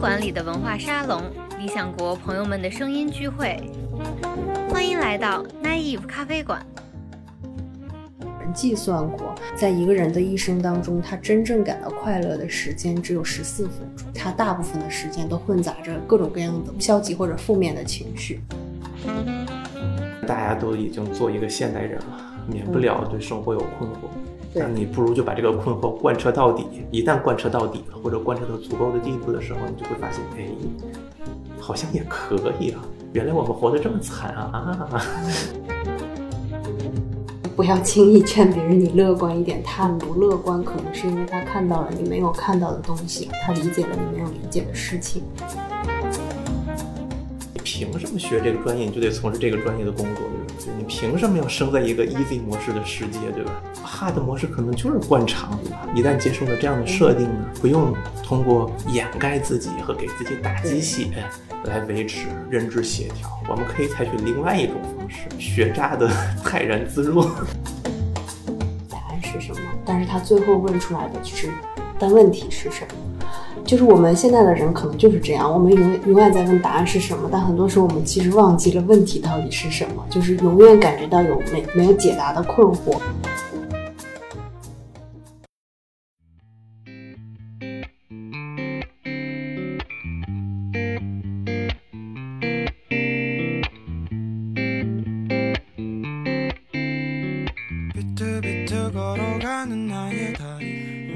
馆里的文化沙龙，理想国朋友们的声音聚会，欢迎来到 Naive 咖啡馆。计算过，在一个人的一生当中，他真正感到快乐的时间只有十四分钟，他大部分的时间都混杂着各种各样的消极或者负面的情绪。大家都已经做一个现代人了，免不了对生活有困惑。对那你不如就把这个困惑贯彻到底。一旦贯彻到底，或者贯彻到足够的地步的时候，你就会发现，哎，好像也可以啊。原来我们活得这么惨啊！啊不要轻易劝别人你乐观一点，他不乐观，可能是因为他看到了你没有看到的东西，他理解了你没有理解的事情。你凭什么学这个专业，你就得从事这个专业的工作，你凭什么要生在一个 easy 模式的世界，对吧？hard 模式可能就是惯常，对吧？一旦接受了这样的设定呢，不用通过掩盖自己和给自己打鸡血来维持认知协调，我们可以采取另外一种方式，学渣的 泰然自若。答案是什么？但是他最后问出来的是，但问题是什么？就是我们现在的人可能就是这样，我们永远永远在问答案是什么，但很多时候我们其实忘记了问题到底是什么，就是永远感觉到有没没有解答的困惑。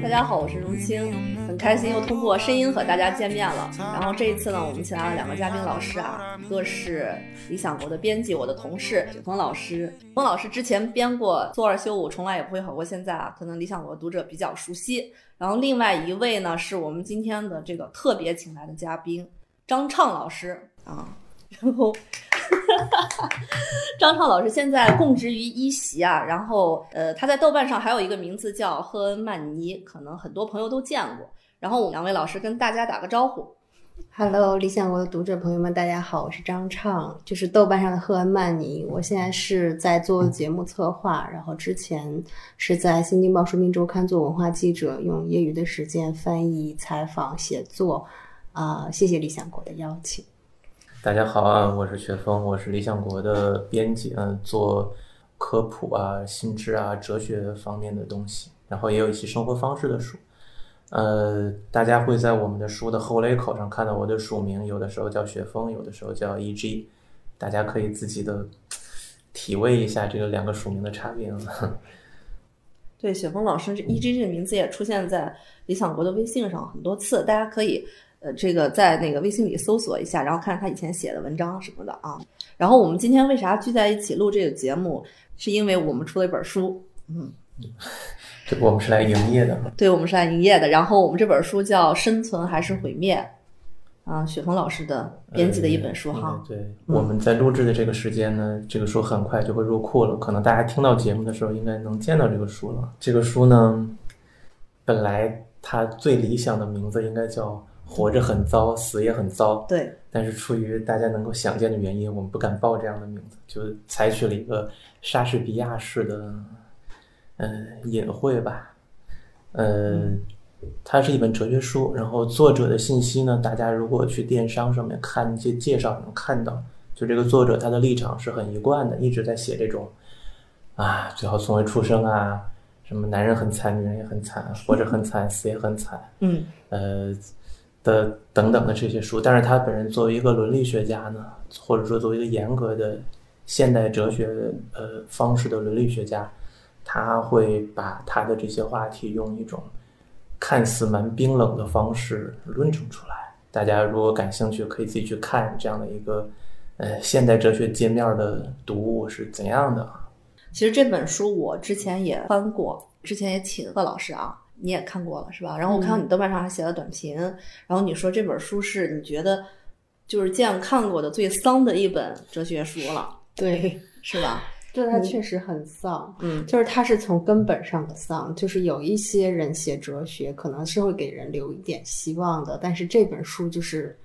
大家好，我是荣清，很开心又通过声音和大家见面了。然后这一次呢，我们请来了两个嘉宾老师啊，一个是理想国的编辑，我的同事雪峰老师。雪峰老师之前编过《做二休五》，从来也不会好过现在啊，可能理想国读者比较熟悉。然后另外一位呢，是我们今天的这个特别请来的嘉宾张畅老师啊，然后。张畅老师现在供职于一席啊，然后呃，他在豆瓣上还有一个名字叫赫恩曼尼，可能很多朋友都见过。然后我们两位老师跟大家打个招呼。Hello，理想国的读者朋友们，大家好，我是张畅，就是豆瓣上的赫恩曼尼。我现在是在做节目策划，然后之前是在《新京报书评周刊》做文化记者，用业余的时间翻译、采访、写作。啊、谢谢理想国的邀请。大家好啊，我是雪峰，我是理想国的编辑，嗯，做科普啊、心智啊、哲学方面的东西，然后也有一些生活方式的书。呃，大家会在我们的书的后雷口上看到我的署名，有的时候叫雪峰，有的时候叫 E.G，大家可以自己的体味一下这个两个署名的差别啊。对，雪峰老师这 E.G 这个名字也出现在理想国的微信上很多次，大家可以呃这个在那个微信里搜索一下，然后看他以前写的文章什么的啊。然后我们今天为啥聚在一起录这个节目，是因为我们出了一本书，嗯，这个我们是来营业的，对，我们是来营业的。然后我们这本书叫《生存还是毁灭》，啊，雪峰老师的编辑的一本书嗯哈。对，我们在录制的这个时间呢，这个书很快就会入库了，可能大家听到节目的时候，应该能见到这个书了。这个书呢，本来它最理想的名字应该叫“活着很糟，死也很糟”，对，但是出于大家能够想见的原因，我们不敢报这样的名字，就采取了一个莎士比亚式的，嗯、隐晦吧，呃，它是一本哲学书，然后作者的信息呢，大家如果去电商上面看一些介绍，能看到，就这个作者他的立场是很一贯的，一直在写这种，啊，最好从未出生啊，什么男人很惨，女人也很惨，活着很惨，死也很惨，嗯。呃的等等的这些书，但是他本人作为一个伦理学家呢，或者说作为一个严格的现代哲学呃方式的伦理学家，他会把他的这些话题用一种看似蛮冰冷的方式论证出来。大家如果感兴趣，可以自己去看这样的一个呃现代哲学界面的读物是怎样的啊。其实这本书我之前也翻过，之前也请贺老师啊，你也看过了是吧？然后我看到你豆瓣上还写了短评，然后你说这本书是你觉得就是见看过的最丧的一本哲学书了，对，是吧？对，他确实很丧。嗯就是他是从根本上的丧，就是有一些人写哲学可能是会给人留一点希望的，但是这本书就是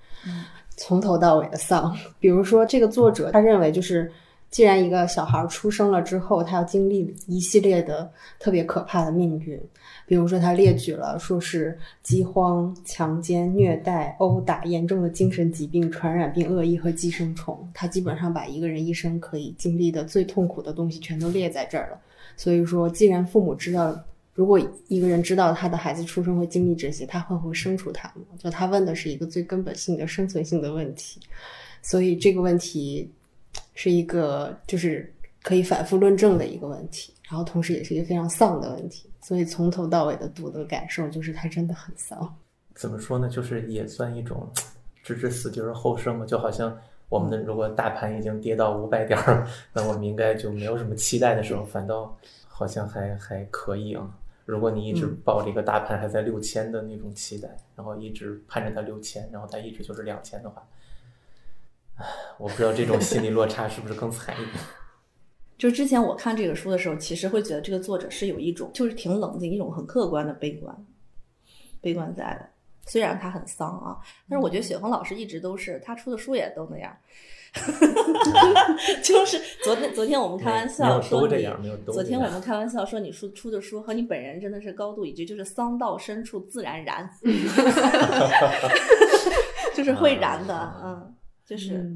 从头到尾的丧。比如说这个作者他认为就是既然一个小孩出生了之后，他要经历一系列的特别可怕的命运，比如说他列举了说是饥荒、强奸、虐待、殴打、严重的精神疾病、传染病、恶意和寄生虫，他基本上把一个人一生可以经历的最痛苦的东西全都列在这儿了。所以说，既然父母知道，如果一个人知道他的孩子出生会经历这些，他会不会生出他吗？就他问的是一个最根本性的生存性的问题，所以这个问题。是一个就是可以反复论证的一个问题，然后同时也是一个非常丧的问题，所以从头到尾的读的感受就是它真的很丧。怎么说呢？就是也算一种置之死地而后生嘛，就好像我们的如果大盘已经跌到五百点儿，那我们应该就没有什么期待的时候，反倒好像还还可以啊。如果你一直抱着一个大盘还在六千的那种期待，然后一直盼着它六千，然后它一直就是两千的话。我不知道这种心理落差是不是更惨一点。就之前我看这个书的时候，其实会觉得这个作者是有一种就是挺冷静、一种很客观的悲观，悲观在的。虽然他很丧啊，但是我觉得雪峰老师一直都是他出的书也都那样。就是昨天昨天我们开玩笑说你，昨天我们开玩笑说你出出的书和你本人真的是高度一致，就是丧到深处自然燃，就是会燃的，嗯。就是，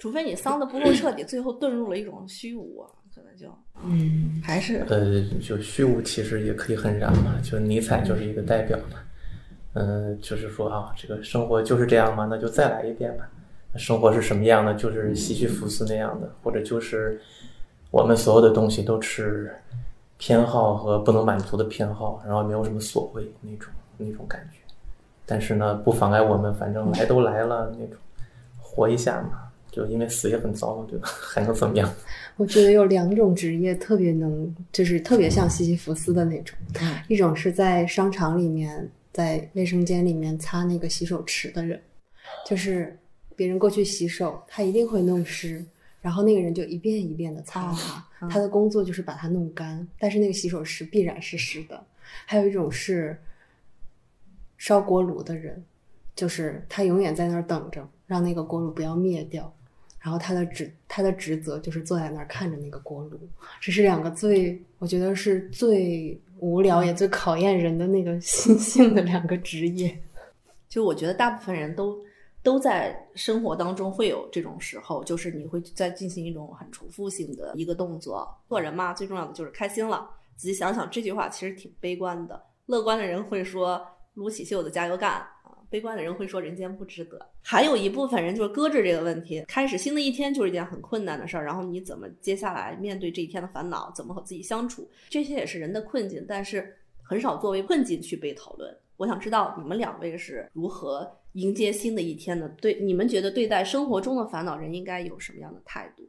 除非你丧的不够彻底，最后遁入了一种虚无，可能就，嗯，还是呃，就虚无其实也可以很燃嘛。就尼采就是一个代表嘛，嗯，就是说啊，这个生活就是这样嘛，那就再来一遍吧。生活是什么样的？就是西西弗斯那样的，或者就是我们所有的东西都是偏好和不能满足的偏好，然后没有什么所谓那种那种感觉。但是呢，不妨碍我们，反正来都来了那种。活一下嘛，就因为死也很糟嘛，对吧？还能怎么样？我觉得有两种职业特别能，就是特别像西西弗斯的那种。一种是在商场里面，在卫生间里面擦那个洗手池的人，就是别人过去洗手，他一定会弄湿，然后那个人就一遍一遍的擦它，他的工作就是把它弄干，但是那个洗手池必然是湿的。还有一种是烧锅炉的人，就是他永远在那儿等着。让那个锅炉不要灭掉，然后他的职他的职责就是坐在那儿看着那个锅炉。这是两个最我觉得是最无聊也最考验人的那个 心性的两个职业。就我觉得大部分人都都在生活当中会有这种时候，就是你会在进行一种很重复性的一个动作。做人嘛，最重要的就是开心了。仔细想想，这句话其实挺悲观的。乐观的人会说：“撸起袖子加油干。”悲观的人会说人间不值得，还有一部分人就是搁置这个问题，开始新的一天就是一件很困难的事儿，然后你怎么接下来面对这一天的烦恼，怎么和自己相处，这些也是人的困境，但是很少作为困境去被讨论。我想知道你们两位是如何迎接新的一天的？对，你们觉得对待生活中的烦恼，人应该有什么样的态度？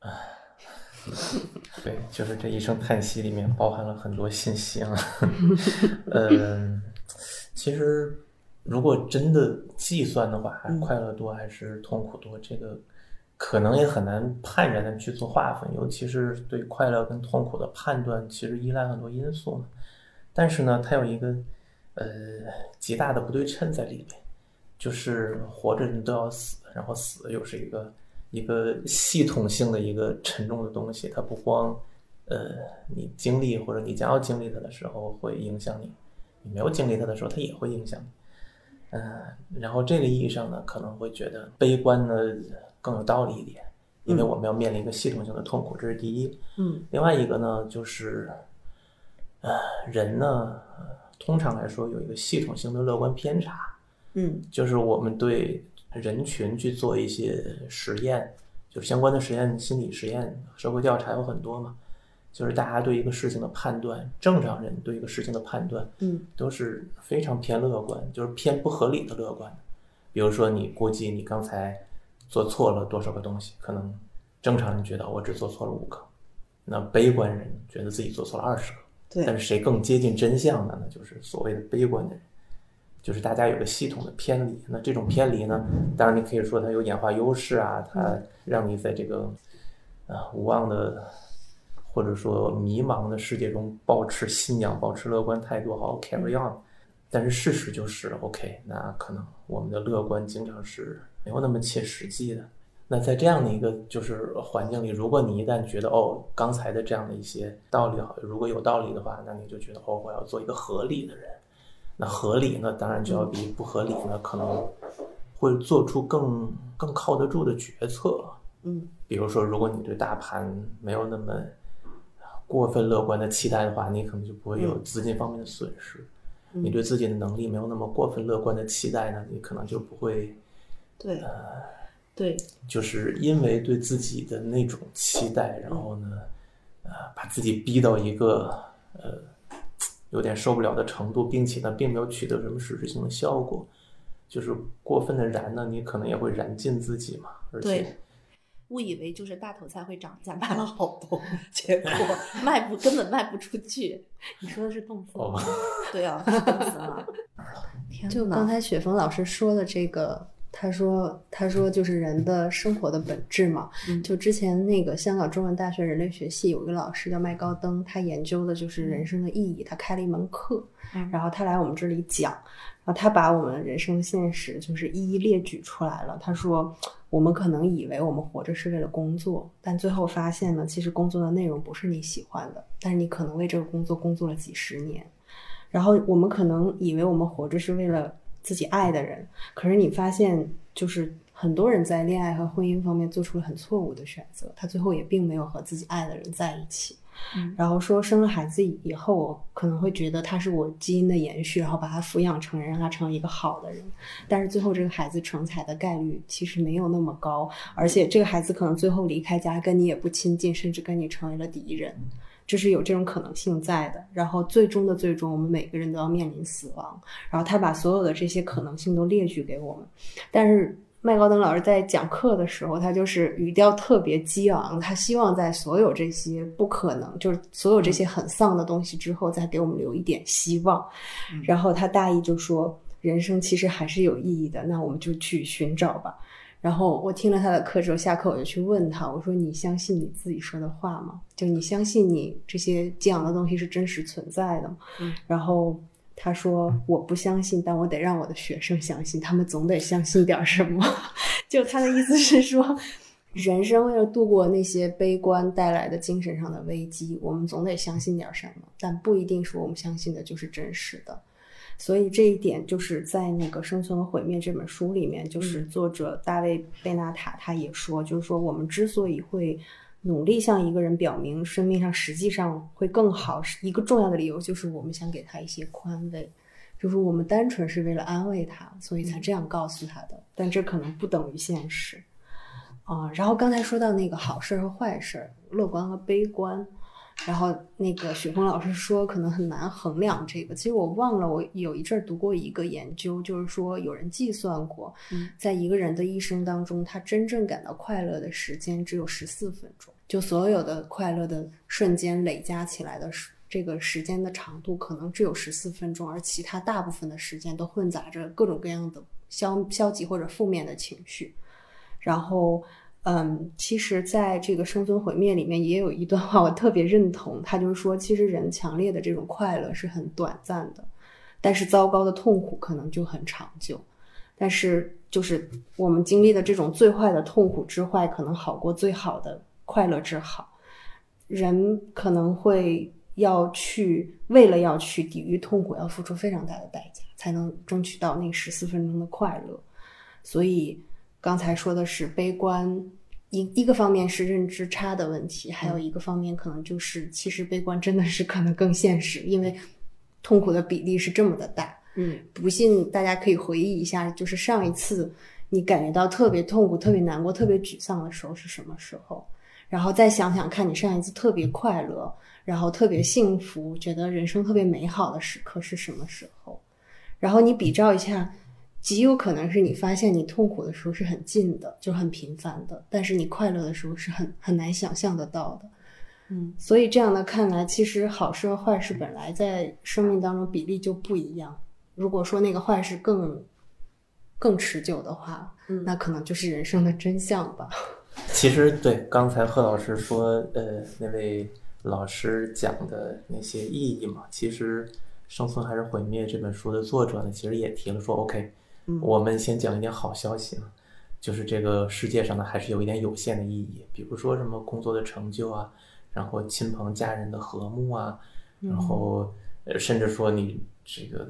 嗯，对，就是这一声叹息里面包含了很多信息啊。嗯，其实。如果真的计算的话，快乐多还是痛苦多？这个可能也很难判然的去做划分，尤其是对快乐跟痛苦的判断，其实依赖很多因素但是呢，它有一个呃极大的不对称在里面，就是活着人都要死，然后死又是一个一个系统性的一个沉重的东西。它不光呃你经历或者你将要经历它的时候会影响你，你没有经历它的时候，它也会影响你。嗯，然后这个意义上呢，可能会觉得悲观呢更有道理一点，因为我们要面临一个系统性的痛苦，这是第一。嗯，另外一个呢，就是，呃，人呢，通常来说有一个系统性的乐观偏差。嗯，就是我们对人群去做一些实验，就是相关的实验、心理实验、社会调查有很多嘛。就是大家对一个事情的判断，正常人对一个事情的判断，嗯，都是非常偏乐观，就是偏不合理的乐观。比如说，你估计你刚才做错了多少个东西，可能正常人觉得我只做错了五个，那悲观人觉得自己做错了二十个。对。但是谁更接近真相呢？那就是所谓的悲观的人，就是大家有个系统的偏离。那这种偏离呢，当然你可以说它有演化优势啊，它让你在这个啊无望的。或者说迷茫的世界中保持信仰、保持乐观态度，好好 carry on。但是事实就是，OK，那可能我们的乐观经常是没有那么切实际的。那在这样的一个就是环境里，如果你一旦觉得哦，刚才的这样的一些道理好，如果有道理的话，那你就觉得哦，我要做一个合理的人。那合理呢，当然就要比不合理呢，可能会做出更更靠得住的决策。嗯，比如说，如果你对大盘没有那么过分乐观的期待的话，你可能就不会有资金方面的损失。你对自己的能力没有那么过分乐观的期待呢，你可能就不会。对，对，就是因为对自己的那种期待，然后呢，呃，把自己逼到一个呃有点受不了的程度，并且呢，并没有取得什么实质性的效果，就是过分的燃呢，你可能也会燃尽自己嘛。而且，误以为就是大头菜会涨价，买了好多，结果 卖不根本卖不出去。你说的是动词吗，对啊，是动词啊。天就刚才雪峰老师说的这个。他说：“他说就是人的生活的本质嘛。就之前那个香港中文大学人类学系有一个老师叫麦高登，他研究的就是人生的意义。他开了一门课，然后他来我们这里讲，然后他把我们人生现实就是一一列举出来了。他说，我们可能以为我们活着是为了工作，但最后发现呢，其实工作的内容不是你喜欢的，但是你可能为这个工作工作了几十年。然后我们可能以为我们活着是为了。”自己爱的人，可是你发现，就是很多人在恋爱和婚姻方面做出了很错误的选择，他最后也并没有和自己爱的人在一起。然后说生了孩子以后，我可能会觉得他是我基因的延续，然后把他抚养成人，让他成为一个好的人。但是最后这个孩子成才的概率其实没有那么高，而且这个孩子可能最后离开家，跟你也不亲近，甚至跟你成为了敌人。这是有这种可能性在的，然后最终的最终，我们每个人都要面临死亡。然后他把所有的这些可能性都列举给我们，但是麦高登老师在讲课的时候，他就是语调特别激昂，他希望在所有这些不可能，就是所有这些很丧的东西之后，再给我们留一点希望。然后他大意就说，人生其实还是有意义的，那我们就去寻找吧。然后我听了他的课之后，下课我就去问他，我说：“你相信你自己说的话吗？就你相信你这些激昂的东西是真实存在的吗？”嗯。然后他说：“我不相信，但我得让我的学生相信，他们总得相信点什么。”就他的意思是说，人生为了度过那些悲观带来的精神上的危机，我们总得相信点什么，但不一定说我们相信的就是真实的。所以这一点就是在那个《生存和毁灭》这本书里面，就是作者大卫贝纳塔他也说，就是说我们之所以会努力向一个人表明生命上实际上会更好，是一个重要的理由，就是我们想给他一些宽慰，就是我们单纯是为了安慰他，所以才这样告诉他的。但这可能不等于现实啊。然后刚才说到那个好事和坏事，乐观和悲观。然后那个雪峰老师说，可能很难衡量这个。其实我忘了，我有一阵儿读过一个研究，就是说有人计算过，在一个人的一生当中，他真正感到快乐的时间只有十四分钟。就所有的快乐的瞬间累加起来的时，这个时间的长度可能只有十四分钟，而其他大部分的时间都混杂着各种各样的消消极或者负面的情绪。然后。嗯，其实，在这个生存毁灭里面，也有一段话我特别认同。他就是说，其实人强烈的这种快乐是很短暂的，但是糟糕的痛苦可能就很长久。但是，就是我们经历的这种最坏的痛苦之坏，可能好过最好的快乐之好。人可能会要去，为了要去抵御痛苦，要付出非常大的代价，才能争取到那十四分钟的快乐。所以。刚才说的是悲观，一一个方面是认知差的问题，还有一个方面可能就是其实悲观真的是可能更现实，因为痛苦的比例是这么的大。嗯，不信大家可以回忆一下，就是上一次你感觉到特别痛苦、特别难过、特别沮丧的时候是什么时候？然后再想想看你上一次特别快乐、然后特别幸福、觉得人生特别美好的时刻是什么时候？然后你比照一下。极有可能是你发现你痛苦的时候是很近的，就很频繁的，但是你快乐的时候是很很难想象得到的。嗯，所以这样的看来，其实好事和坏事本来在生命当中比例就不一样。如果说那个坏事更更持久的话，嗯，那可能就是人生的真相吧。其实对刚才贺老师说，呃，那位老师讲的那些意义嘛，其实《生存还是毁灭》这本书的作者呢，其实也提了说，OK。我们先讲一点好消息啊，就是这个世界上呢还是有一点有限的意义，比如说什么工作的成就啊，然后亲朋家人的和睦啊，然后呃甚至说你这个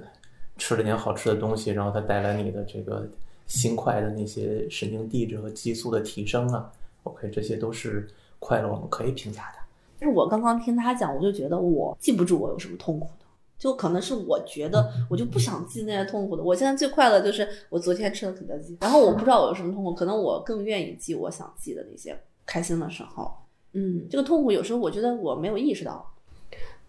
吃了点好吃的东西，然后它带来你的这个心快的那些神经递质和激素的提升啊，OK，这些都是快乐我们可以评价的。但是我刚刚听他讲，我就觉得我记不住我有什么痛苦的，就可能是我觉得我就不想记那些痛苦的。我现在最快乐就是我昨天吃了肯德基，然后我不知道我有什么痛苦，可能我更愿意记我想记的那些开心的时候。嗯，这个痛苦有时候我觉得我没有意识到，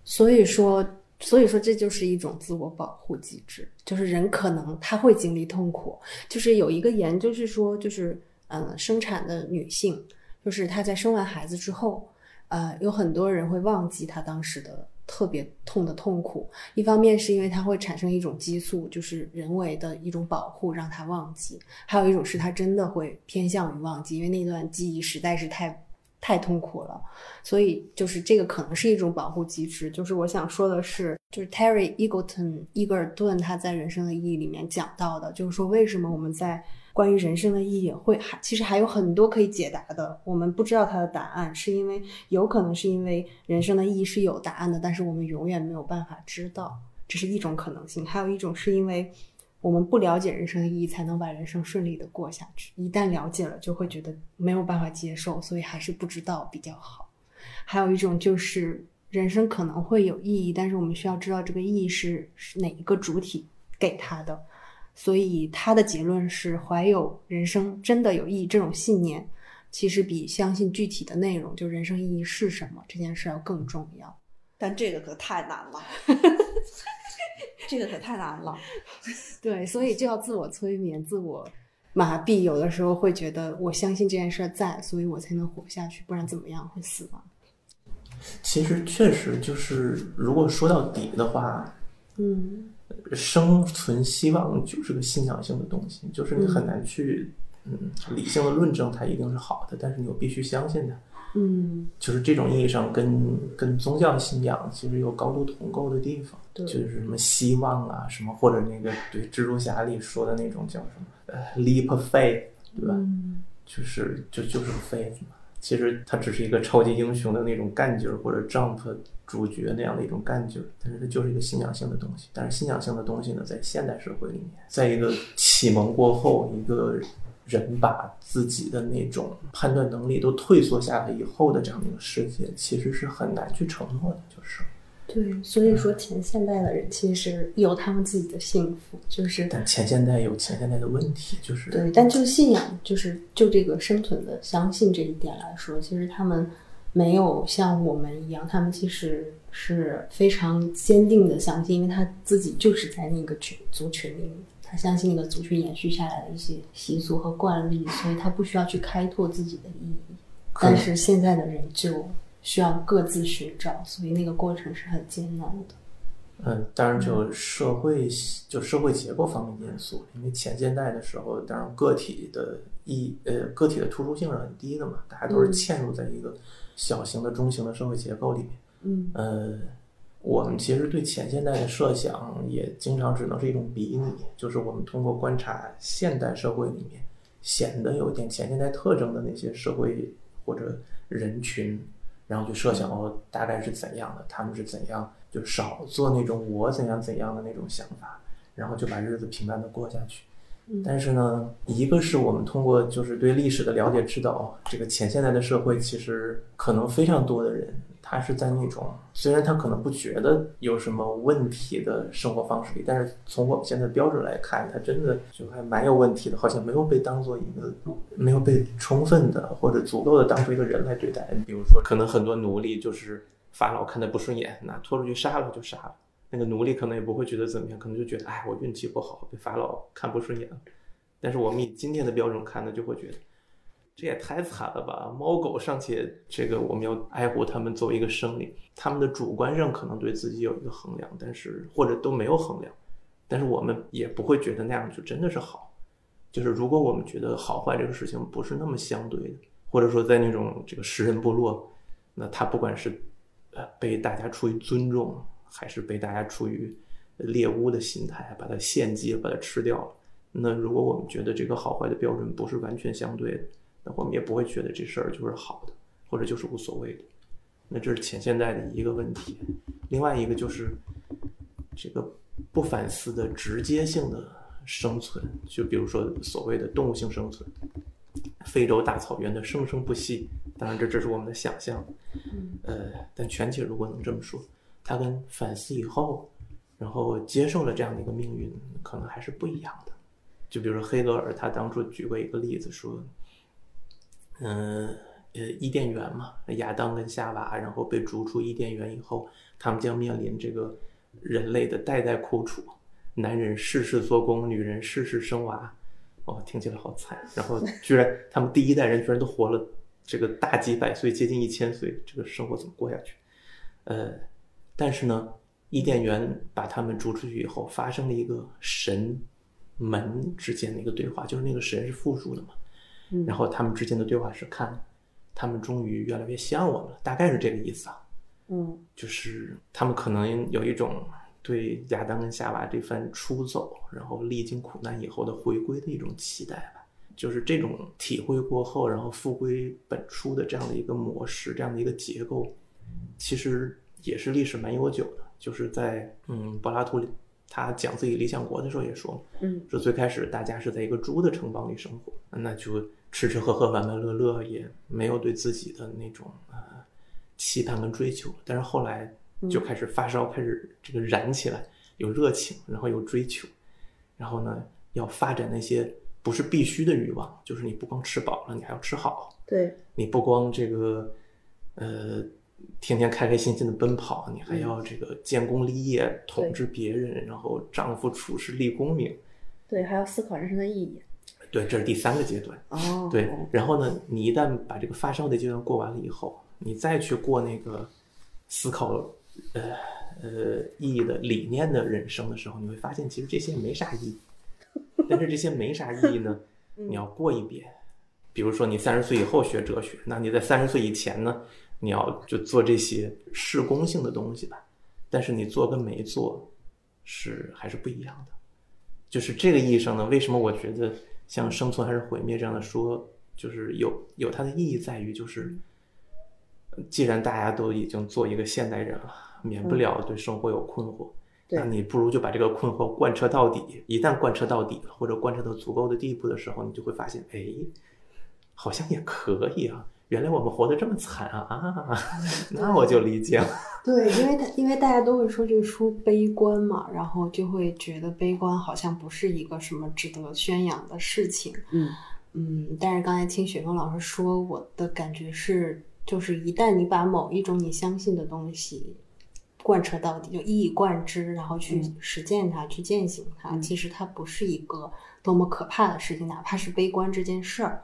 所以说，所以说这就是一种自我保护机制，就是人可能他会经历痛苦，就是有一个研究是说，就是嗯、生产的女性，就是她在生完孩子之后，呃，有很多人会忘记她当时的特别痛的痛苦。一方面是因为它会产生一种激素，就是人为的一种保护，让她忘记；还有一种是他真的会偏向于忘记，因为那段记忆实在是太太痛苦了。所以就是这个可能是一种保护机制。就是我想说的是，就是 Terry Eagleton 伊格尔顿他在《人生的意义》里面讲到的，就是说为什么我们在关于人生的意义会还其实还有很多可以解答的，我们不知道它的答案，是因为有可能是因为人生的意义是有答案的，但是我们永远没有办法知道，这是一种可能性。还有一种是因为我们不了解人生的意义，才能把人生顺利的过下去。一旦了解了，就会觉得没有办法接受，所以还是不知道比较好。还有一种就是人生可能会有意义，但是我们需要知道这个意义是是哪一个主体给他的。所以他的结论是，怀有人生真的有意义这种信念，其实比相信具体的内容，就人生意义是什么这件事要更重要。但这个可太难了，这个可太难了。对，所以就要自我催眠、自我麻痹。有的时候会觉得，我相信这件事儿在，所以我才能活下去，不然怎么样会死亡？其实确实就是，如果说到底的话，嗯生存希望就是个信仰性的东西，就是你很难去嗯理性的论证它一定是好的，但是你又必须相信它。嗯，就是这种意义上跟跟宗教信仰其实有高度同构的地方，对就是什么希望啊，什么或者那个对蜘蛛侠里说的那种叫什么呃 leap of faith，对吧？嗯就是就就是 faith 嘛。其实他只是一个超级英雄的那种干劲儿，或者 jump 主角那样的一种干劲儿，但是它就是一个信仰性的东西。但是信仰性的东西呢，在现代社会里面，在一个启蒙过后，一个人把自己的那种判断能力都退缩下来以后的这样的一个世界，其实是很难去承诺的，就是。对，所以说前现代的人其实有他们自己的幸福，就是但前现代有前现代的问题，就是对，但就信仰，就是就这个生存的相信这一点来说，其实他们没有像我们一样，他们其实是非常坚定的相信，因为他自己就是在那个群族群里面，他相信那个族群延续下来的一些习俗和惯例，所以他不需要去开拓自己的意义。但是现在的人就需要各自寻找，所以那个过程是很艰难的。嗯，当然就社会就社会结构方面因素，因为前现代的时候，当然个体的意呃个体的突出性是很低的嘛，大家都是嗯嵌入在一个小型的中型的社会结构里面。嗯呃，我们其实对前现代的设想也经常只能是一种比拟，就是我们通过观察现代社会里面显得有点前现代特征的那些社会或者人群，然后就设想哦大概是怎样的，他们是怎样，就少做那种我怎样怎样的那种想法，然后就把日子平淡的过下去。嗯但是呢，一个是我们通过就是对历史的了解知道，哦这个前现代的社会其实可能非常多的人，他是在那种虽然他可能不觉得有什么问题的生活方式里，但是从我们现在标准来看，他真的就还蛮有问题的，好像没有被当做一个没有被充分的或者足够的当做一个人来对待。比如说，可能很多奴隶就是法老看他不顺眼，那拖出去杀了就杀了。那个奴隶可能也不会觉得怎么样，可能就觉得，哎，我运气不好，被法老看不顺眼。但是我们以今天的标准看呢，就会觉得这也太惨了吧！猫狗尚且这个我们要爱护它们作为一个生灵，它们的主观上可能对自己有一个衡量，但是或者都没有衡量，但是我们也不会觉得那样就真的是好。就是如果我们觉得好坏这个事情不是那么相对的，或者说在那种这个食人部落，那他不管是呃被大家出于尊重，还是被大家出于猎物的心态把它献祭，把它吃掉了，那如果我们觉得这个好坏的标准不是完全相对的，那我们也不会觉得这事儿就是好的，或者就是无所谓的。那这是前现代的一个问题。另外一个就是这个不反思的直接性的生存，就比如说所谓的动物性生存，非洲大草原的生生不息。当然，这只是我们的想象。呃，但全体如果能这么说，它跟反思以后，然后接受了这样的一个命运，可能还是不一样的。就比如说黑格尔，他当初举过一个例子说，嗯，呃，伊甸园嘛，亚当跟夏娃，然后被逐出伊甸园以后，他们将面临这个人类的代代苦楚，男人世世做工，女人世世生娃，哦，听起来好惨。然后居然他们第一代人居然都活了。这个大几百岁，接近一千岁，这个生活怎么过下去？呃，但是呢，伊甸园把他们逐出去以后，发生了一个神门之间的一个对话，就是那个神是复数的嘛，然后他们之间的对话是看，他们终于越来越像我们了，大概是这个意思啊。嗯，就是他们可能有一种对亚当跟夏娃这番出走，然后历经苦难以后的回归的一种期待吧。就是这种体会过后，然后复归本初的这样的一个模式，这样的一个结构，其实也是历史蛮悠久的。就是在嗯，柏拉图他讲自己理想国的时候也说，嗯，说最开始大家是在一个猪的城邦里生活，那就吃吃喝喝玩玩乐乐，也没有对自己的那种呃期盼跟追求。但是后来就开始发烧，开始这个燃起来，有热情，然后有追求，然后呢要发展那些。不是必须的欲望，就是你不光吃饱了，你还要吃好。对，你不光这个，呃，天天开开心心的奔跑，你还要这个建功立业，统治别人，然后丈夫处事立功名。对，还要思考人生的意义。对，这是第三个阶段。哦。对，然后呢，你一旦把这个发烧的阶段过完了以后，你再去过那个思考，呃呃意义的理念的人生的时候，你会发现，其实这些没啥意义。但是这些没啥意义呢，你要过一遍。比如说你三十岁以后学哲学，那你在三十岁以前呢，你要就做这些事功性的东西吧。但是你做跟没做是还是不一样的。就是这个意义上呢，为什么我觉得像生存还是毁灭这样的说，就是有有它的意义在于，就是既然大家都已经做一个现代人了，免不了对生活有困惑。那你不如就把这个困惑贯彻到底。一旦贯彻到底，或者贯彻到足够的地步的时候，你就会发现，哎，好像也可以啊。原来我们活得这么惨啊！啊，那我就理解了。对，因为因为大家都会说这个书悲观嘛，然后就会觉得悲观好像不是一个什么值得宣扬的事情。嗯嗯，但是刚才听雪峰老师说，我的感觉是，就是一旦你把某一种你相信的东西。贯彻到底，就一以贯之，然后去实践它，去践行它。其实它不是一个多么可怕的事情，哪怕是悲观这件事儿。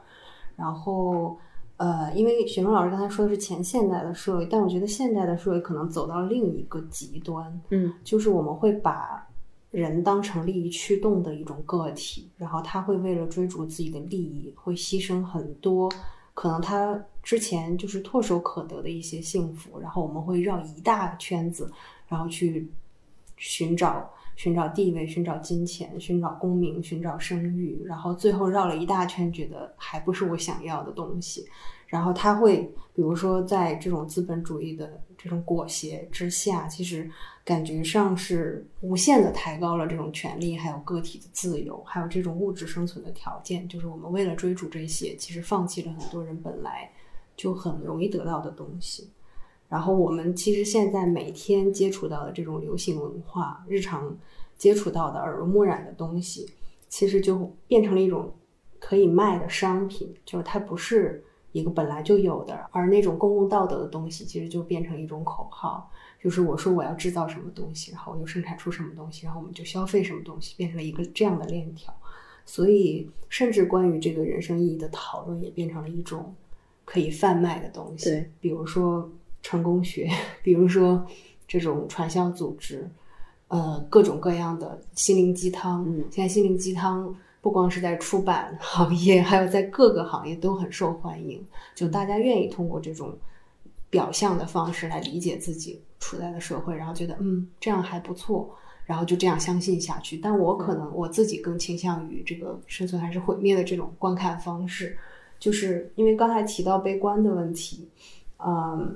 然后，呃，因为雪峰老师刚才说的是前现代的社会，但我觉得现代的社会可能走到另一个极端，嗯，就是我们会把人当成利益驱动的一种个体，然后他会为了追逐自己的利益，会牺牲很多。可能他之前就是唾手可得的一些幸福，然后我们会绕一大圈子，然后去寻找寻找地位、寻找金钱、寻找功名、寻找声誉，然后最后绕了一大圈，觉得还不是我想要的东西。然后他会，比如说在这种资本主义的这种裹挟之下，其实。感觉上是无限的抬高了这种权利，还有个体的自由，还有这种物质生存的条件。就是我们为了追逐这些，其实放弃了很多人本来就很容易得到的东西。然后我们其实现在每天接触到的这种流行文化，日常接触到的耳濡目染的东西，其实就变成了一种可以卖的商品，就是它不是一个本来就有的，而那种公共道德的东西，其实就变成一种口号。就是我说我要制造什么东西，然后我就生产出什么东西，然后我们就消费什么东西，变成了一个这样的链条。所以，甚至关于这个人生意义的讨论，也变成了一种可以贩卖的东西。对，比如说成功学，比如说这种传销组织，呃，各种各样的心灵鸡汤。嗯，现在心灵鸡汤不光是在出版行业，还有在各个行业都很受欢迎。就大家愿意通过这种表象的方式来理解自己。处在的社会，然后觉得嗯这样还不错，然后就这样相信下去。但我可能我自己更倾向于这个生存还是毁灭的这种观看方式，就是因为刚才提到悲观的问题，嗯，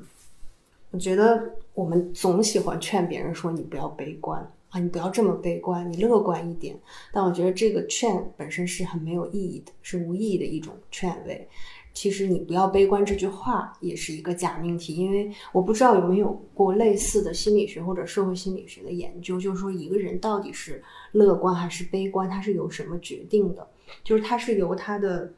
我觉得我们总喜欢劝别人说你不要悲观啊，你不要这么悲观，你乐观一点。但我觉得这个劝本身是很没有意义的，是无意义的一种劝慰。其实你不要悲观这句话也是一个假命题，因为我不知道有没有过类似的心理学或者社会心理学的研究，就是说一个人到底是乐观还是悲观，他是由什么决定的？就是他是由他的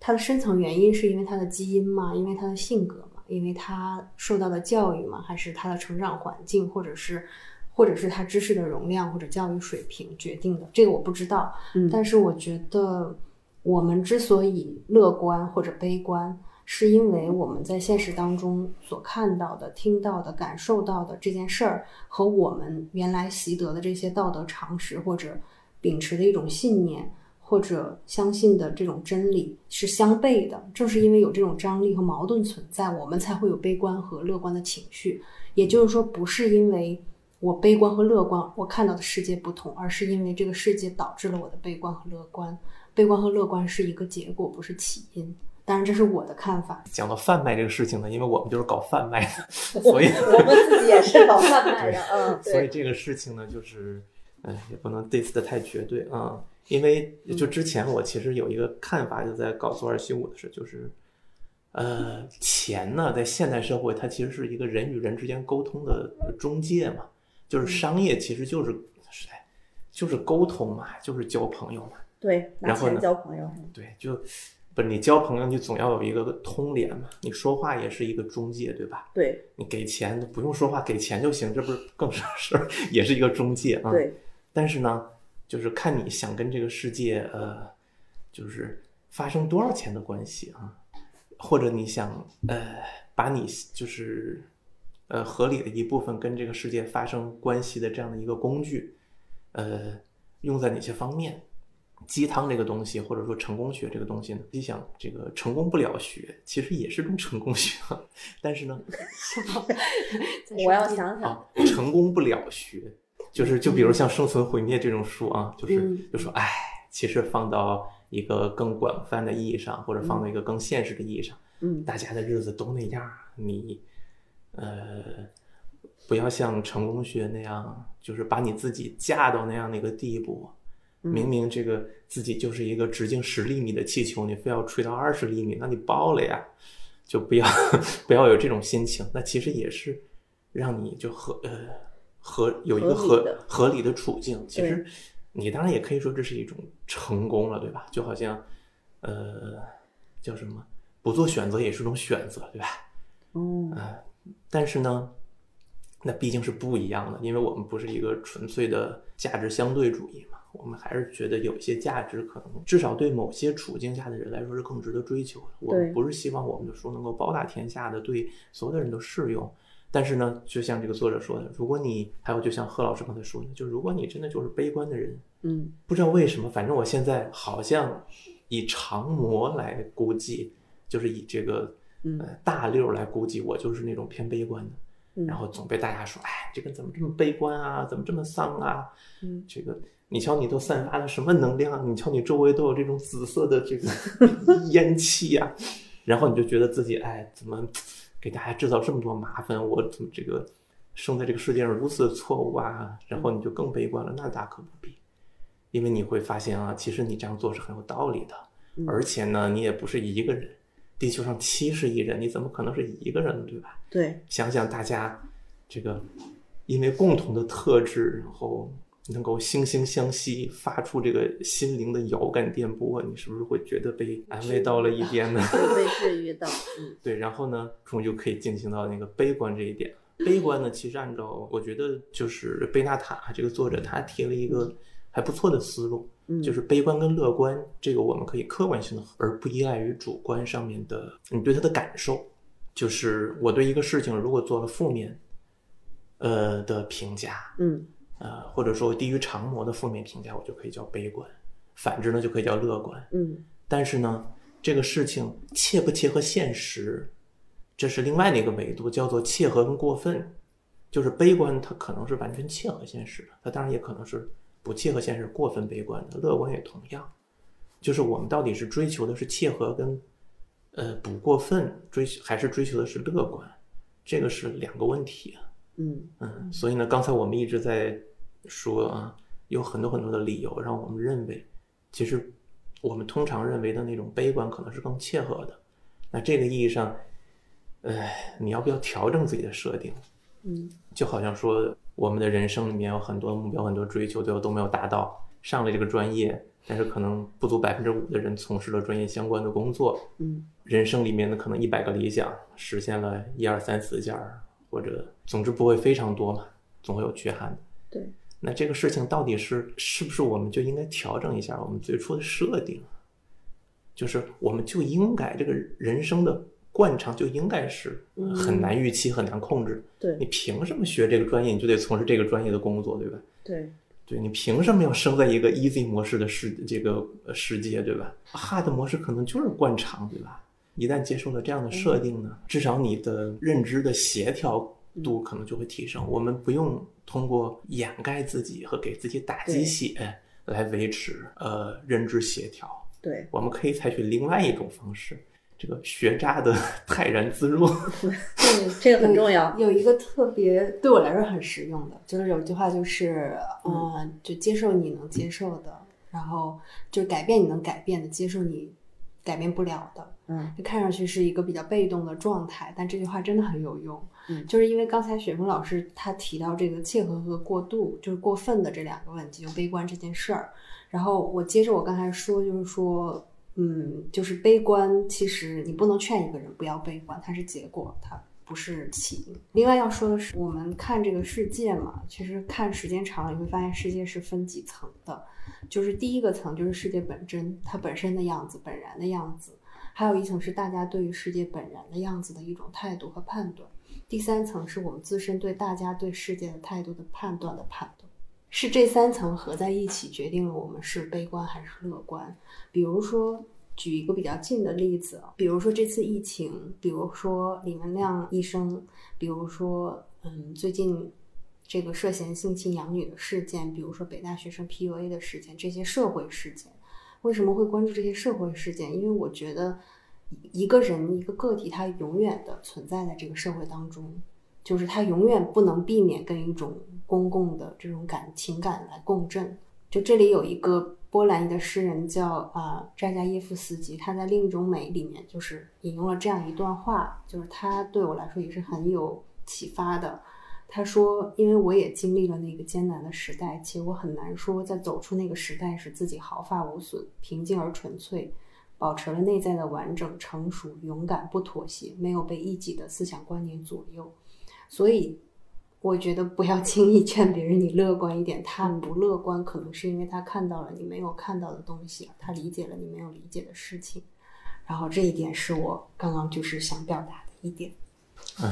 他的深层原因是因为他的基因吗？因为他的性格？因为他受到的教育嘛？还是他的成长环境，或者是或者是他知识的容量或者教育水平决定的？这个我不知道，嗯但是我觉得。我们之所以乐观或者悲观，是因为我们在现实当中所看到的、听到的、感受到的这件事儿，和我们原来习得的这些道德常识或者秉持的一种信念，或者相信的这种真理是相悖的。正是因为有这种张力和矛盾存在，我们才会有悲观和乐观的情绪。也就是说，不是因为我悲观和乐观，我看到的世界不同，而是因为这个世界导致了我的悲观和乐观。悲观和乐观是一个结果，不是起因。当然，这是我的看法。讲到贩卖这个事情呢，因为我们就是搞贩卖的，所以我们自己也是搞贩卖的，嗯，所以这个事情呢，就是，哎，也不能 diss 的太绝对啊、因为就之前我其实有一个看法，就在搞做二修五的事，就是，呃，钱呢，在现代社会，它其实是一个人与人之间沟通的中介嘛，就是商业其实就是是哎就是沟通嘛，就是交朋友嘛，对，拿然后呢钱交朋友，对，就不是你交朋友，你总要有一个通联嘛，你说话也是一个中介，对吧？对。你给钱不用说话，给钱就行，这不是更省事儿，也是一个中介啊。对，但是呢，就是看你想跟这个世界呃，就是发生多少钱的关系啊，或者你想呃，把你就是呃合理的一部分跟这个世界发生关系的这样的一个工具，呃，用在哪些方面？鸡汤这个东西，或者说成功学这个东西呢，你想这个成功不了学，其实也是种成功学，但是呢，我要想想，啊，成功不了学，就是就比如像《生存毁灭》这种书啊，就是嗯就说，哎，其实放到一个更广泛的意义上，或者放到一个更现实的意义上，嗯大家的日子都那样，你呃，不要像成功学那样，就是把你自己架到那样的一个地步。明明这个自己就是一个直径十厘米的气球，你非要吹到二十厘米，那你爆了呀！就不要 不要有这种心情。那其实也是让你就和呃合有一个合合理的处境。其实你当然也可以说这是一种成功了，对吧？就好像呃叫什么，不做选择也是一种选择，对吧？嗯但是呢，那毕竟是不一样的，因为我们不是一个纯粹的价值相对主义嘛，我们还是觉得有一些价值可能至少对某些处境下的人来说是更值得追求的。我们不是希望我们的书能够包打天下的，对所有的人都适用。但是呢，就像这个作者说的，如果你还有就像贺老师刚才说的，就如果你真的就是悲观的人，嗯不知道为什么，反正我现在好像以长模来估计，就是以这个嗯呃大溜儿来估计，我就是那种偏悲观的。嗯然后总被大家说，哎，这个怎么这么悲观啊？怎么这么丧啊？嗯，这个你瞧你都散发的什么能量？你瞧你周围都有这种紫色的这个 烟气呀、然后你就觉得自己，哎，怎么给大家制造这么多麻烦？我怎么这个生在这个世界上如此的错误啊？然后你就更悲观了，那大可不必，因为你会发现啊，其实你这样做是很有道理的，而且呢，你也不是一个人。地球上七十亿人，你怎么可能是一个人？对吧？对，想想大家这个因为共同的特质，然后能够惺惺相惜，发出这个心灵的遥感电波，你是不是会觉得被安慰到了一边呢？会被治愈到，嗯 对，然后呢，终于就可以进行到那个悲观这一点。悲观呢，其实按照我觉得就是贝纳塔这个作者他提了一个还不错的思路，嗯，就是悲观跟乐观这个我们可以客观性的，而不依赖于主观上面的你对它的感受。就是我对一个事情如果做了负面，呃的评价，嗯呃或者说低于常模的负面评价，我就可以叫悲观；反之呢，就可以叫乐观。嗯但是呢，这个事情切不切合现实，这是另外的一个维度，叫做切合跟过分。就是悲观，它可能是完全切合现实的，它当然也可能是不切合现实、过分悲观的。乐观也同样，就是我们到底是追求的是切合跟呃不过分追求，还是追求的是乐观，这个是两个问题啊。嗯嗯，所以呢，刚才我们一直在说啊，有很多很多的理由让我们认为，其实我们通常认为的那种悲观可能是更切合的。那这个意义上，呃，你要不要调整自己的设定？嗯就好像说，我们的人生里面有很多目标、很多追求，最后都没有达到。上了这个专业，但是可能不足百分之五的人从事了专业相关的工作。嗯人生里面的可能一百个理想，实现了一二三四件儿，或者总之不会非常多嘛，总会有缺憾的。对，那这个事情到底是是不是我们就应该调整一下我们最初的设定？就是我们就应该这个人生的惯常就应该是嗯很难预期、很难控制。对你凭什么学这个专业你就得从事这个专业的工作，对吧？对对你凭什么要生在一个 easy 模式的世这个呃世界，对吧？hard 模式可能就是惯常，对吧？一旦接受了这样的设定呢，至少你的认知的协调度可能就会提升。我们不用通过掩盖自己和给自己打鸡血来维持呃认知协调，对，我们可以采取另外一种方式，这个学渣的 泰然自若。对，这个很重要。有一个特别对我来说很实用的，就是有一句话就是，呃，就接受你能接受的，然后就改变你能改变的，接受你改变不了的。嗯就看上去是一个比较被动的状态，但这句话真的很有用。嗯就是因为刚才雪峰老师他提到这个切合和过度，就是过分的这两个问题，就悲观这件事儿。然后我接着我刚才说，就是说，嗯，就是悲观，其实你不能劝一个人不要悲观，它是结果，它不是起因。另外要说的是，我们看这个世界嘛，其实看时间长了，你会发现世界是分几层的，就是第一个层就是世界本真，它本身的样子，本然的样子。还有一层是大家对于世界本然的样子的一种态度和判断，第三层是我们自身对大家对世界的态度的判断的判断，是这三层合在一起决定了我们是悲观还是乐观。比如说，举一个比较近的例子，比如说这次疫情，比如说李文亮医生，比如说嗯最近这个涉嫌性侵养女的事件，比如说北大学生 PUA 的事件，这些社会事件。为什么会关注这些社会事件？因为我觉得一个人一个个体，他永远的存在在这个社会当中，就是他永远不能避免跟一种公共的这种感情感来共振。就这里有一个波兰的诗人叫啊扎加耶夫斯基，他在《另一种美》里面就是引用了这样一段话，就是他对我来说也是很有启发的。他说：“因为我也经历了那个艰难的时代，且我很难说在走出那个时代时自己毫发无损、平静而纯粹，保持了内在的完整、成熟、勇敢、不妥协，没有被一己的思想观念左右。所以，我觉得不要轻易劝别人你乐观一点。他不乐观，可能是因为他看到了你没有看到的东西，他理解了你没有理解的事情。然后这一点是我刚刚就是想表达的一点。嗯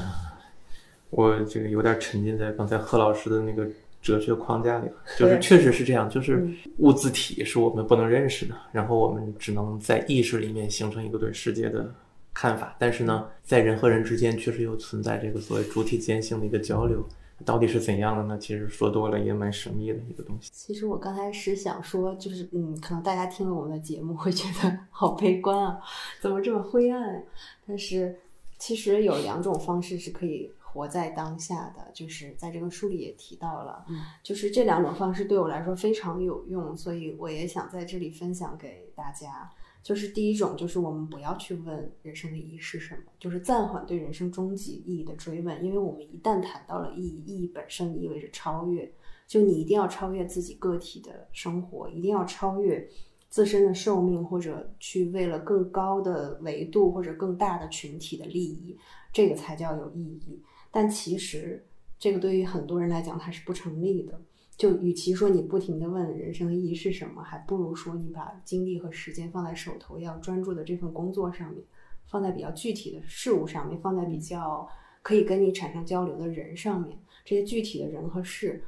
我这个有点沉浸在刚才贺老师的那个哲学框架里了，就是确实是这样，就是物自体是我们不能认识的，然后我们只能在意识里面形成一个对世界的看法，但是呢，在人和人之间确实又存在这个所谓主体间性的一个交流，到底是怎样的呢？其实说多了也蛮神秘的一个东西。其实我刚开始想说，就是嗯，可能大家听了我们的节目会觉得 好悲观啊，怎么这么灰暗啊？但是其实有两种方式是可以活在当下的，就是在这个书里也提到了，嗯，就是这两种方式对我来说非常有用，所以我也想在这里分享给大家。就是第一种，就是我们不要去问人生的意义是什么，就是暂缓对人生终极意义的追问，因为我们一旦谈到了意义，意义本身意味着超越。就你一定要超越自己个体的生活，一定要超越自身的寿命，或者去为了更高的维度或者更大的群体的利益，这个才叫有意义。但其实这个对于很多人来讲，它是不成立的。就与其说你不停的问人生意义是什么，还不如说你把精力和时间放在手头要专注的这份工作上面，放在比较具体的事物上面，放在比较可以跟你产生交流的人上面。这些具体的人和事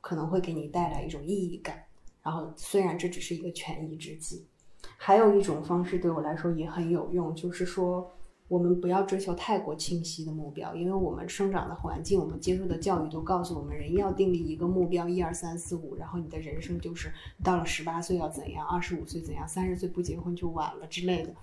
可能会给你带来一种意义感。然后，虽然这只是一个权宜之计，还有一种方式对我来说也很有用，就是说，我们不要追求太过清晰的目标，因为我们生长的环境，我们接受的教育都告诉我们，人要定立一个目标，一二三四五，然后你的人生就是到了十八岁要怎样，二十五岁怎样，三十岁不结婚就晚了之类的，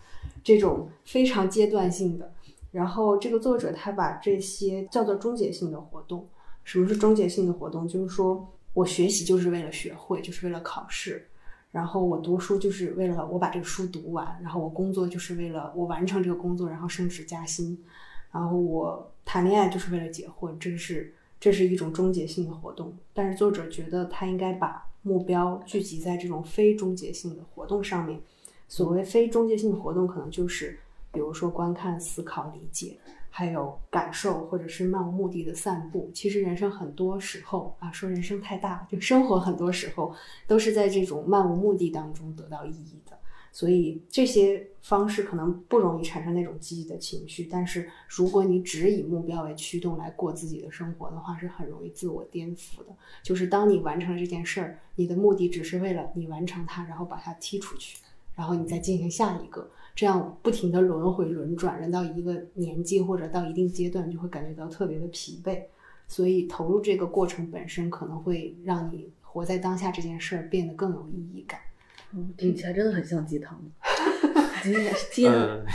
这种非常阶段性的。然后这个作者他把这些叫做终结性的活动。什么是终结性的活动？就是说我学习就是为了学会，就是为了考试。然后我读书就是为了我把这个书读完，然后我工作就是为了我完成这个工作，然后升职加薪，然后我谈恋爱就是为了结婚，这是这是一种终结性的活动。但是作者觉得他应该把目标聚集在这种非终结性的活动上面。所谓非终结性活动，可能就是比如说观看、思考、理解。还有感受，或者是漫无目的的散步。其实人生很多时候啊，说人生太大，就生活很多时候都是在这种漫无目的当中得到意义的。所以这些方式可能不容易产生那种积极的情绪，但是如果你只以目标为驱动来过自己的生活的话，是很容易自我颠覆的。就是当你完成了这件事儿，你的目的只是为了你完成它，然后把它踢出去，然后你再进行下一个。这样不停的轮回轮转，人到一个年纪或者到一定阶段，就会感觉到特别的疲惫。所以投入这个过程本身，可能会让你活在当下这件事儿变得更有意义感。嗯，听起来真的很像鸡汤。鸡汤。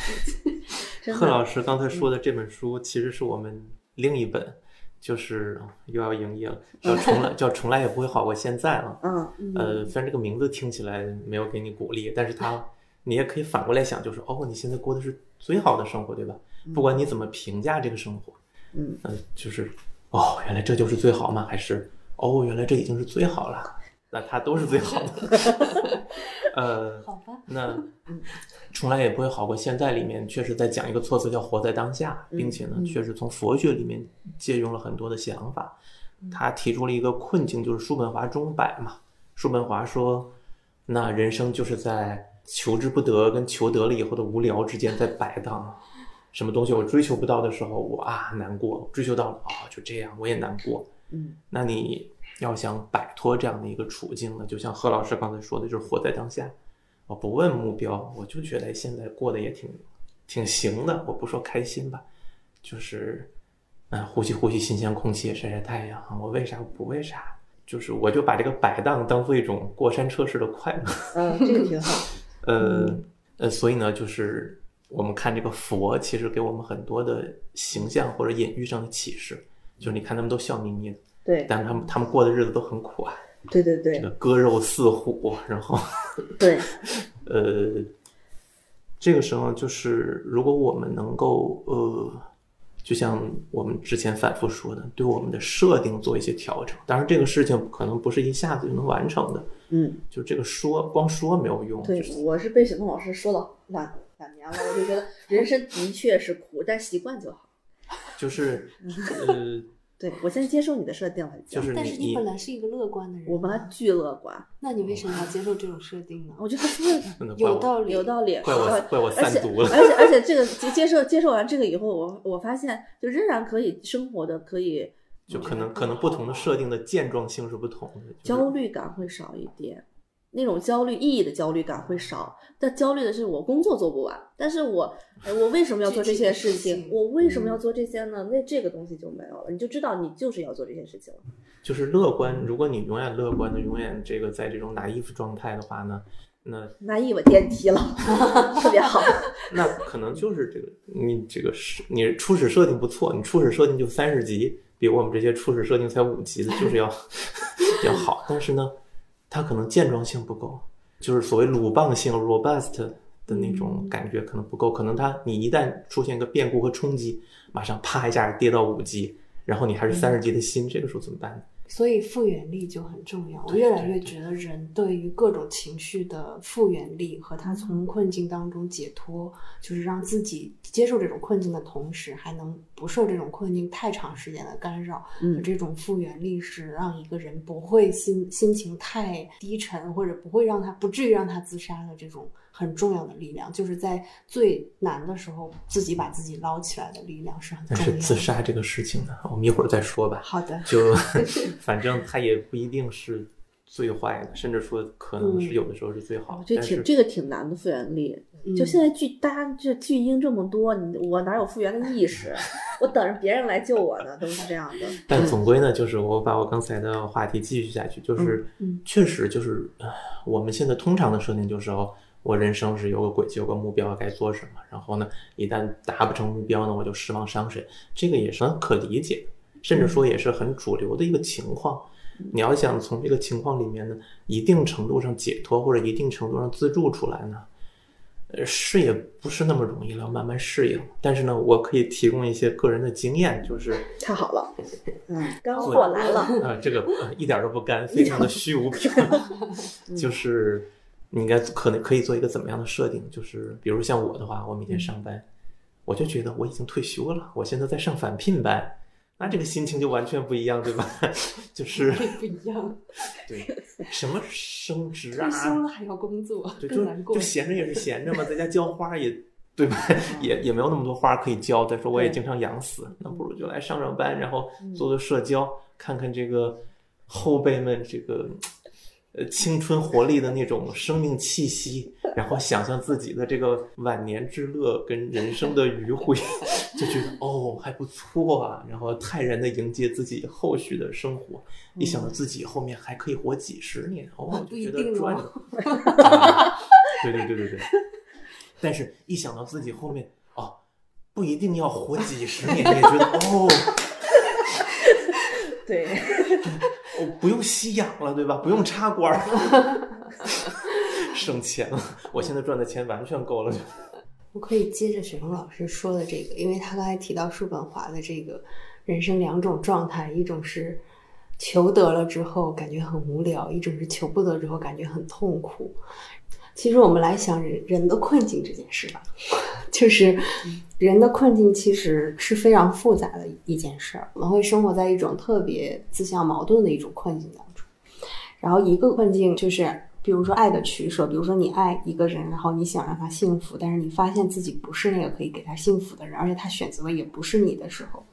贺老师刚才说的这本书，其实是我们另一本，就是又要营业了，叫重来叫重来也不会好过现在了。嗯。呃，虽然这个名字听起来没有给你鼓励，但是它。你也可以反过来想，就是哦，你现在过的是最好的生活，对吧？不管你怎么评价这个生活，嗯就是哦，原来这就是最好吗？还是哦，原来这已经是最好了？那它都是最好的。呃，好吧。那 从来也不会好过。现在里面确实在讲一个措辞叫活在当下，并且呢，确实从佛学里面借用了很多的想法。他提出了一个困境，就是叔本华钟摆嘛。叔本华说，那人生就是在。求之不得跟求得了以后的无聊之间在摆荡，什么东西我追求不到的时候，我啊难过；追求到了啊，就这样我也难过。嗯，那你要想摆脱这样的一个处境呢，就像何老师刚才说的，就是活在当下。我不问目标，我就觉得现在过得也挺挺行的。我不说开心吧，就是嗯，呼吸呼吸新鲜空气，晒晒太阳。我为啥不为啥？就是我就把这个摆荡当做一种过山车式的快乐。嗯，这个挺好。呃呃，所以呢，就是我们看这个佛，其实给我们很多的形象或者隐喻上的启示。就是你看他们都笑眯眯的，对，但是他们他们过的日子都很苦啊。对对对，这个割肉似虎，然后对，呃，这个时候就是如果我们能够呃，就像我们之前反复说的，对我们的设定做一些调整。当然，这个事情可能不是一下子就能完成的。嗯，就这个说光说没有用。对，我是被小峰老师说了两两年了，我就觉得人生的确是苦，但习惯就好。就是呃，对我先接受你的设定了。就是但是你本来是一个乐观的人，我本来巨乐观。那你为什么要接受这种设定呢？我觉得 说的有道理，有道理。怪我怪我散毒了。而且而且这个接受接受完这个以后，我我发现就仍然可以生活的，可以。就可能可能不同的设定的健壮性是不同的，焦虑感会少一点，那种焦虑意义的焦虑感会少。但焦虑的是我工作做不完，但是我我为什么要做这些事情？我为什么要做这些呢？那这个东西就没有了，你就知道你就是要做这些事情了。就是乐观，如果你永远乐观的，永远这个在这种拿衣服状态的话呢，那拿衣服电梯了，特别好。那可能就是这个你这个是你初始设定不错，你初始设定就三十级。比我们这些初始设定才五级的，就是要 要好，但是呢，它可能健壮性不够，就是所谓鲁棒性 （robust） 的那种感觉可能不够，可能它你一旦出现个变故和冲击，马上啪一下跌到五级，然后你还是三十级的心，这个时候怎么办？所以复原力就很重要。我越来越觉得，人对于各种情绪的复原力和他从困境当中解脱，就是让自己接受这种困境的同时，还能不受这种困境太长时间的干扰。嗯，这种复原力是让一个人不会心心情太低沉，或者不会让他不至于让他自杀的这种。很重要的力量，就是在最难的时候自己把自己捞起来的力量是很重要的。但是自杀这个事情呢，我们一会儿再说吧。好的，就 反正他也不一定是最坏的，甚至说可能是有的时候是最好的。这但是挺这个挺难的复原力。就嗯现在巨大家这巨婴这么多，你我哪有复原的意识？我等着别人来救我呢，都是这样的。但总归呢，就是我把我刚才的话题继续下去，就是嗯确实就是呃我们现在通常的设定就是哦，我人生是有个轨迹，有个目标该做什么，然后呢，一旦达不成目标呢，我就失望伤神，这个也是很可理解，甚至说也是很主流的一个情况。你要想从这个情况里面呢，一定程度上解脱或者一定程度上自助出来呢，呃，是也不是那么容易了，慢慢适应。但是呢，我可以提供一些个人的经验，就是太好了，嗯，干货来了。啊，这个呃一点儿都不干，非常的虚无缥缈。就是你应该可能可以做一个怎么样的设定？就是比如像我的话，我每天上班，我就觉得我已经退休了，我现在在上返聘班，那这个心情就完全不一样，对吧？就是不一样，对 什么升职啊退，休了还要工作，对，就就。闲着也是闲着嘛，在家浇花也对吧？也也没有那么多花可以浇。再说我也经常养死，那不如就来上上班，然后做做社交，看看这个后辈们这个呃青春活力的那种生命气息，然后想象自己的这个晚年之乐跟人生的余晖，就觉得哦还不错啊，然后泰然的迎接自己后续的生活。一想到自己后面还可以活几十年，哦，就觉得定赚哦的。啊对对对对对，但是一想到自己后面哦，不一定要活几十年，也觉得哦，对，我不用吸氧了，对吧？不用插管儿，省钱了。我现在赚的钱完全够了。我可以接着雪峰老师说的这个，因为他刚才提到叔本华的这个人生两种状态，一种是求得了之后感觉很无聊，一种是求不得之后感觉很痛苦。其实我们来想人人的困境这件事吧，就是人的困境其实是非常复杂的一件事儿，我们会生活在一种特别自相矛盾的一种困境当中。然后一个困境就是，比如说爱的取舍，比如说你爱一个人，然后你想让他幸福，但是你发现自己不是那个可以给他幸福的人，而且他选择的也不是你的时候。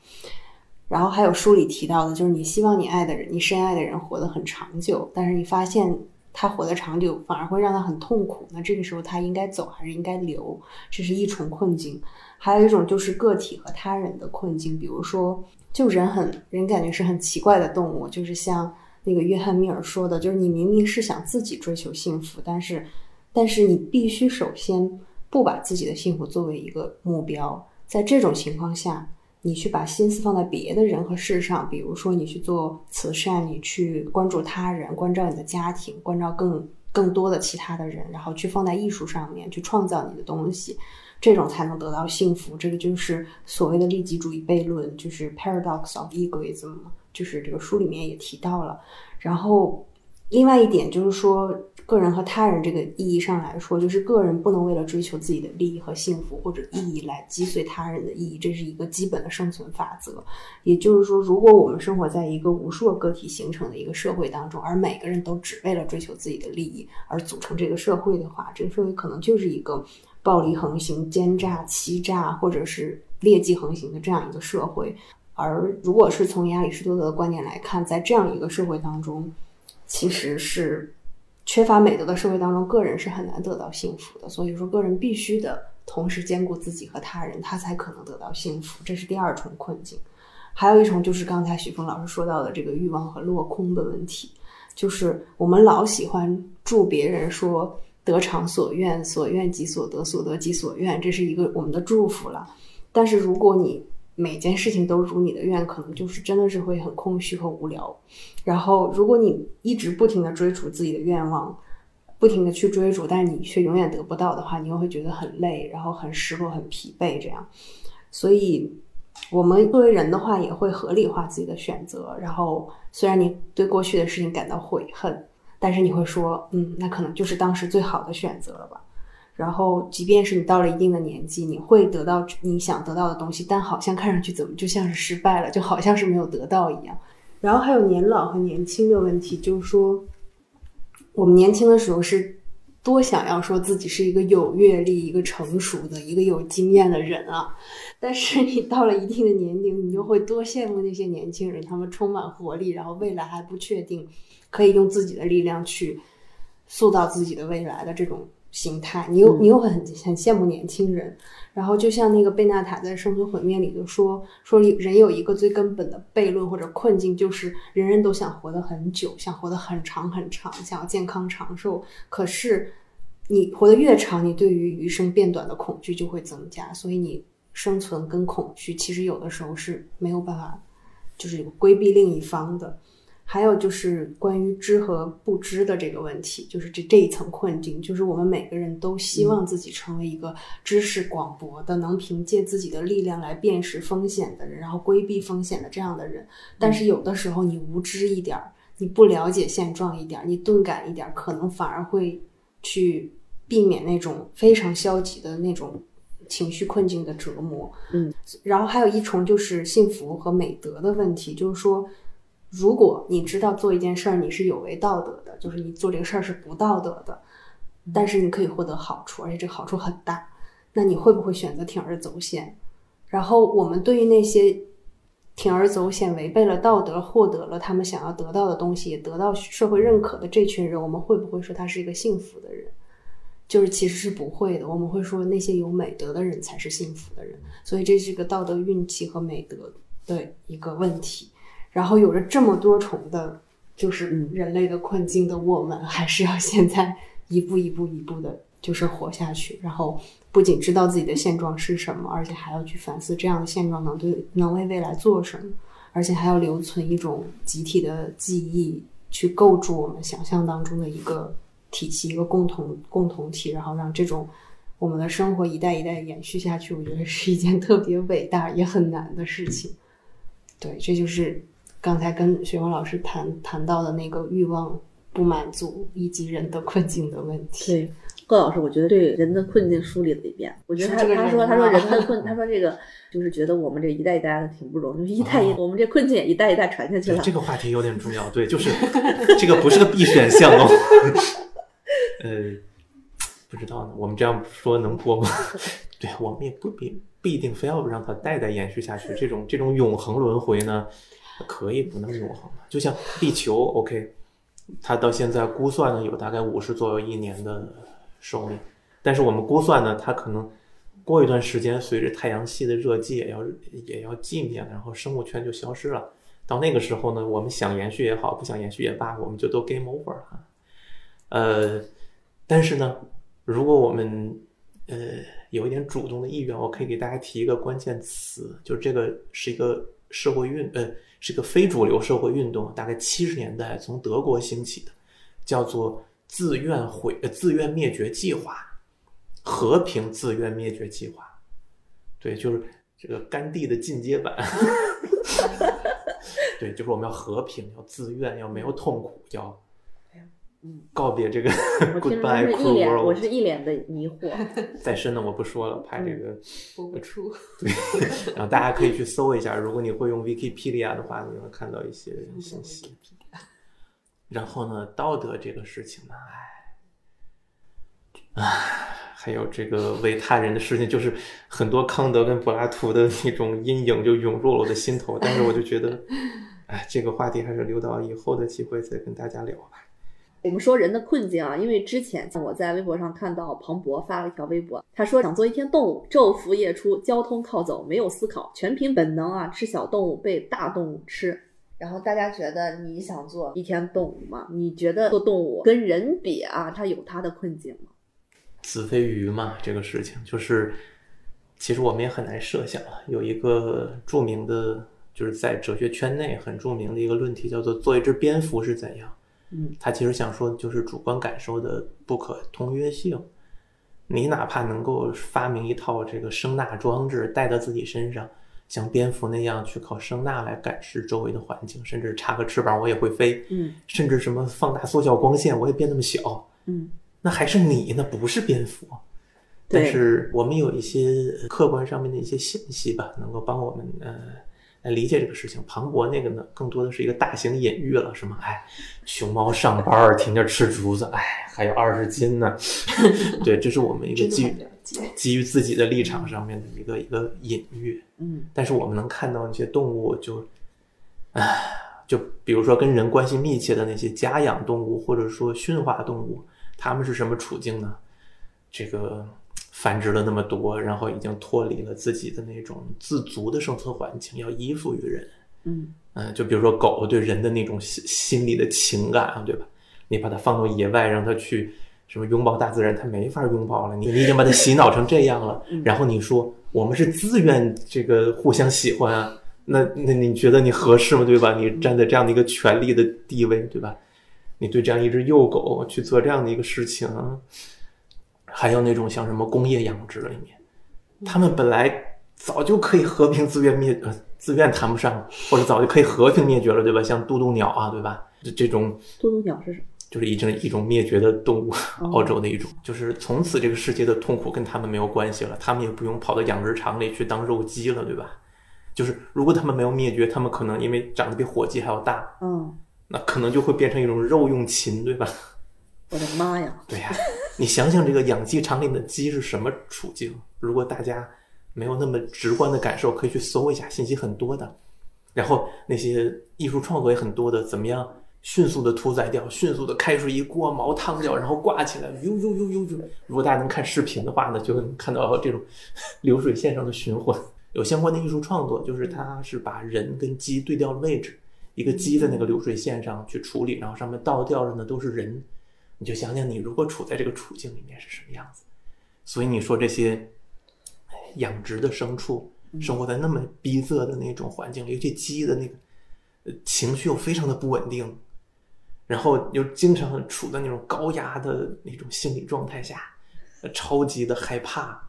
然后还有书里提到的，就是你希望你爱的人，你深爱的人活得很长久，但是你发现他活得长久反而会让他很痛苦，那这个时候他应该走还是应该留？这是一重困境。还有一种就是个体和他人的困境，比如说，就人很人感觉是很奇怪的动物，就是像那个约翰密尔说的，就是你明明是想自己追求幸福，但是但是你必须首先不把自己的幸福作为一个目标，在这种情况下，你去把心思放在别的人和事上，比如说你去做慈善，你去关注他人，关照你的家庭，关照更更多的其他的人，然后去放在艺术上面，去创造你的东西，这种才能得到幸福。这个就是所谓的利己主义悖论，就是 paradox of egoism，就是这个书里面也提到了。然后另外一点就是说，个人和他人这个意义上来说，就是个人不能为了追求自己的利益和幸福或者意义来击碎他人的意义，这是一个基本的生存法则。也就是说，如果我们生活在一个无数个个体形成的一个社会当中，而每个人都只为了追求自己的利益而组成这个社会的话，这个社会可能就是一个暴力横行、奸诈、欺诈或者是劣迹横行的这样一个社会。而如果是从亚里士多德的观点来看，在这样一个社会当中，其实是缺乏美德的社会当中，个人是很难得到幸福的。所以说，个人必须的同时兼顾自己和他人，他才可能得到幸福。这是第二重困境。还有一重就是刚才许峰老师说到的这个欲望和落空的问题，就是我们老喜欢祝别人说得偿所愿，所愿即所得，所得即所愿，这是一个我们的祝福了。但是如果你每件事情都如你的愿，可能就是真的是会很空虚和无聊。然后，如果你一直不停的追逐自己的愿望，不停的去追逐，但是你却永远得不到的话，你又会觉得很累，然后很失落、很疲惫这样。所以，我们作为人的话，也会合理化自己的选择。然后，虽然你对过去的事情感到悔恨，但是你会说，嗯，那可能就是当时最好的选择了吧。然后，即便是你到了一定的年纪，你会得到你想得到的东西，但好像看上去怎么就像是失败了，就好像是没有得到一样。然后还有年老和年轻的问题，就是说，我们年轻的时候是多想要说自己是一个有阅历、一个成熟的、一个有经验的人啊，但是你到了一定的年龄，你就会多羡慕那些年轻人，他们充满活力，然后未来还不确定，可以用自己的力量去塑造自己的未来的这种心态，你又你又很很羡慕年轻人。然后就像那个贝纳塔在《生存毁灭》里就说说人有一个最根本的悖论或者困境，就是人人都想活得很久，想活得很长很长，想要健康长寿。可是你活得越长，你对于余生变短的恐惧就会增加，所以你生存跟恐惧其实有的时候是没有办法，就是规避另一方的。还有就是关于知和不知的这个问题，就是这这一层困境，就是我们每个人都希望自己成为一个知识广博的，能凭借自己的力量来辨识风险的人，然后规避风险的这样的人。但是有的时候你无知一点儿，你不了解现状一点儿，你钝感一点儿，可能反而会去避免那种非常消极的那种情绪困境的折磨。嗯，然后还有一重就是幸福和美德的问题，就是说。如果你知道做一件事儿你是有违道德的，就是你做这个事儿是不道德的，但是你可以获得好处，而且这个好处很大，那你会不会选择铤而走险？然后我们对于那些铤而走险、违背了道德、获得了他们想要得到的东西、也得到社会认可的这群人，我们会不会说他是一个幸福的人？就是其实是不会的，我们会说那些有美德的人才是幸福的人。所以这是个道德运气和美德的一个问题。然后有着这么多重的，就是人类的困境的我们，还是要现在一步一步一步的，就是活下去。然后不仅知道自己的现状是什么，而且还要去反思这样的现状能对能为未来做什么，而且还要留存一种集体的记忆，去构筑我们想象当中的一个体系，一个共同共同体，然后让这种我们的生活一代一代延续下去。我觉得是一件特别伟大也很难的事情。对，这就是。刚才跟雪峰老师谈谈到的那个欲望不满足以及人的困境的问题。对，贺老师，我觉得对人的困境梳理了一遍。我觉得他他说他说人的困，他说这个就是觉得我们这一代一代的挺不容易，一代一我们这困境也一代一代传下去了。这个话题有点重要，对，就是这个不是个必选项哦。呃，不知道呢，我们这样说能播吗？对，我们也不必不一定非要让它代代延续下去。这种这种永恒轮回呢？可以不那么永恒就像地球，OK，它到现在估算呢有大概五十左右一年的寿命，但是我们估算呢，它可能过一段时间，随着太阳系的热寂也要也要寂灭，然后生物圈就消失了。到那个时候呢，我们想延续也好，不想延续也罢，我们就都 game over 了。呃，但是呢，如果我们呃有一点主动的意愿，我可以给大家提一个关键词，就是这个是一个社会运呃。是个非主流社会运动，大概七十年代从德国兴起的，叫做“自愿毁呃自愿灭绝计划”，和平自愿灭绝计划。对，就是这个甘地的进阶版。对，就是我们要和平，要自愿，要没有痛苦，叫。嗯，告别这个。Goodbye, cruel world。我是一脸的迷惑。再深的我不说了，怕这个播不出。对，然后大家可以去搜一下，如果你会用 Wikipedia 的话，你能看到一些信息。然后呢，道德这个事情呢，唉，还有这个为他人的事情，就是很多康德跟柏拉图的那种阴影就涌入了我的心头。但是我就觉得，哎，这个话题还是留到以后的机会再跟大家聊吧。我们说人的困境啊，因为之前我在微博上看到庞博发了一条微博，他说想做一天动物，昼伏夜出，交通靠走，没有思考，全凭本能啊，吃小动物被大动物吃。然后大家觉得你想做一天动物吗？你觉得做动物跟人比啊，它有它的困境吗？子非鱼嘛，这个事情就是，其实我们也很难设想了。有一个著名的，就是在哲学圈内很著名的一个论题，叫做做一只蝙蝠是怎样。嗯，他其实想说的就是主观感受的不可通约性。你哪怕能够发明一套这个声纳装置带到自己身上，像蝙蝠那样去靠声纳来感知周围的环境，甚至插个翅膀我也会飞。嗯，甚至什么放大缩小光线我也变那么小。嗯，那还是你，那不是蝙蝠。但是我们有一些客观上面的一些信息吧，能够帮我们呃来理解这个事情。庞博那个呢，更多的是一个大型隐喻了，是吗？哎，熊猫上班儿天天吃竹子，哎，还有二十斤呢。对，这是我们一个基于。基于自己的立场上面的一个一个隐喻。嗯但是我们能看到那些动物就，唉，就比如说跟人关系密切的那些家养动物，或者说驯化动物，它们是什么处境呢？这个繁殖了那么多，然后已经脱离了自己的那种自足的生存环境，要依附于人。嗯嗯，就比如说狗对人的那种心心理的情感啊，对吧？你把它放到野外，让它去什么拥抱大自然，它没法拥抱了。你你已经把它洗脑成这样了，然后你说我们是自愿这个互相喜欢啊，那那你觉得你合适吗？对吧？你站在这样的一个权力的地位，对吧？你对这样一只幼狗去做这样的一个事情，还有那种像什么工业养殖里面，他们本来早就可以和平自愿灭，呃，自愿谈不上，或者早就可以和平灭绝了，对吧？像渡渡鸟啊，对吧？这这种渡渡鸟是什么？就是一种一种灭绝的动物，哦澳洲的一种，就是从此这个世界的痛苦跟他们没有关系了，他们也不用跑到养殖场里去当肉鸡了，对吧？就是如果他们没有灭绝，他们可能因为长得比火鸡还要大，嗯，那可能就会变成一种肉用禽，对吧？我的妈呀！对呀、你想想这个养鸡场里的鸡是什么处境？如果大家没有那么直观的感受，可以去搜一下，信息很多的。然后那些艺术创作也很多的，怎么样迅速的屠宰掉，迅速的开出一锅毛汤掉，然后挂起来，呦呦呦呦呦。如果大家能看视频的话呢，就能看到这种 流水线上的循环。有相关的艺术创作，就是它是把人跟鸡对调了位置，一个鸡在那个流水线上去处理，然后上面倒吊着呢都是人。你就想想，你如果处在这个处境里面是什么样子。所以你说这些哎养殖的牲畜生活在那么逼仄的那种环境里，尤其鸡的那个呃情绪又非常的不稳定，然后又经常处在那种高压的那种心理状态下，呃超级的害怕，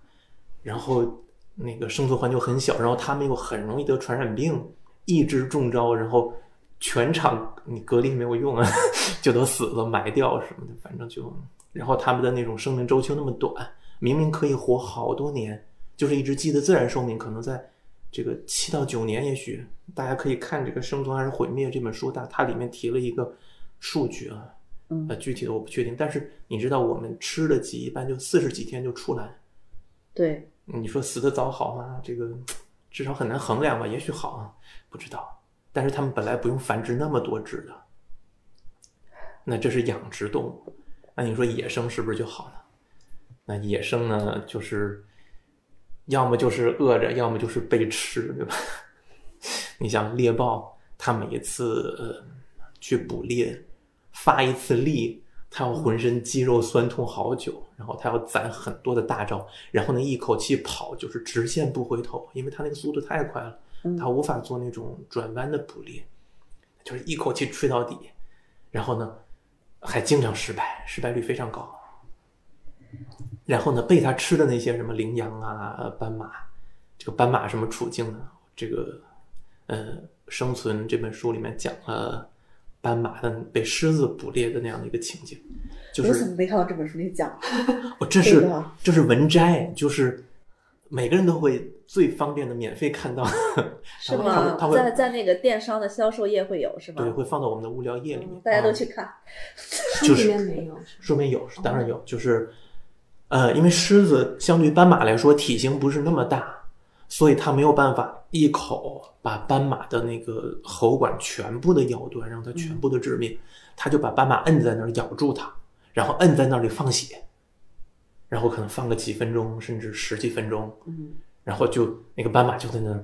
然后那个生存环境很小，然后他们又很容易得传染病，一直中招，然后全场你隔离没有用啊，就都死了，埋掉什么的，反正就，然后他们的那种生命周期那么短，明明可以活好多年，就是一只鸡的自然寿命可能在这个七到九年，也许大家可以看这个《生存还是毁灭》这本书，它它里面提了一个数据啊，嗯呃，具体的我不确定，但是你知道我们吃的鸡一般就四十几天就出来，对，你说死的早好吗？这个至少很难衡量吧，也许好啊，不知道。但是他们本来不用繁殖那么多只的，那这是养殖动物，那你说野生是不是就好了？那野生呢，就是要么就是饿着，要么就是被吃，对吧？你像猎豹，它每一次呃去捕猎，发一次力，它要浑身肌肉酸痛好久，然后它要攒很多的大招，然后呢一口气跑就是直线不回头，因为它那个速度太快了，它无法做那种转弯的捕猎，就是一口气吹到底，然后呢还经常失败，失败率非常高。然后呢，被它吃的那些什么羚羊啊、呃斑马，这个斑马什么处境呢？这个呃，生存这本书里面讲了斑马的被狮子捕猎的那样的一个情景，就我怎是么没看到这本书里讲？哦，这是这是文摘，就是每个人都会最方便的免费看到，是吗？他会在在那个电商的销售页会有是吗？对会放到我们的物料页里面，大家都啊。去看。书里面没有，说明有，当然有，就是，呃，因为狮子相对于斑马来说体型不是那么大，所以它没有办法一口把斑马的那个喉管全部的咬断，让它全部的致命，它就把斑马摁在那儿咬住它，然后摁在那里放血，然后可能放个几分钟，甚至十几分钟，嗯，然后就那个斑马就在那，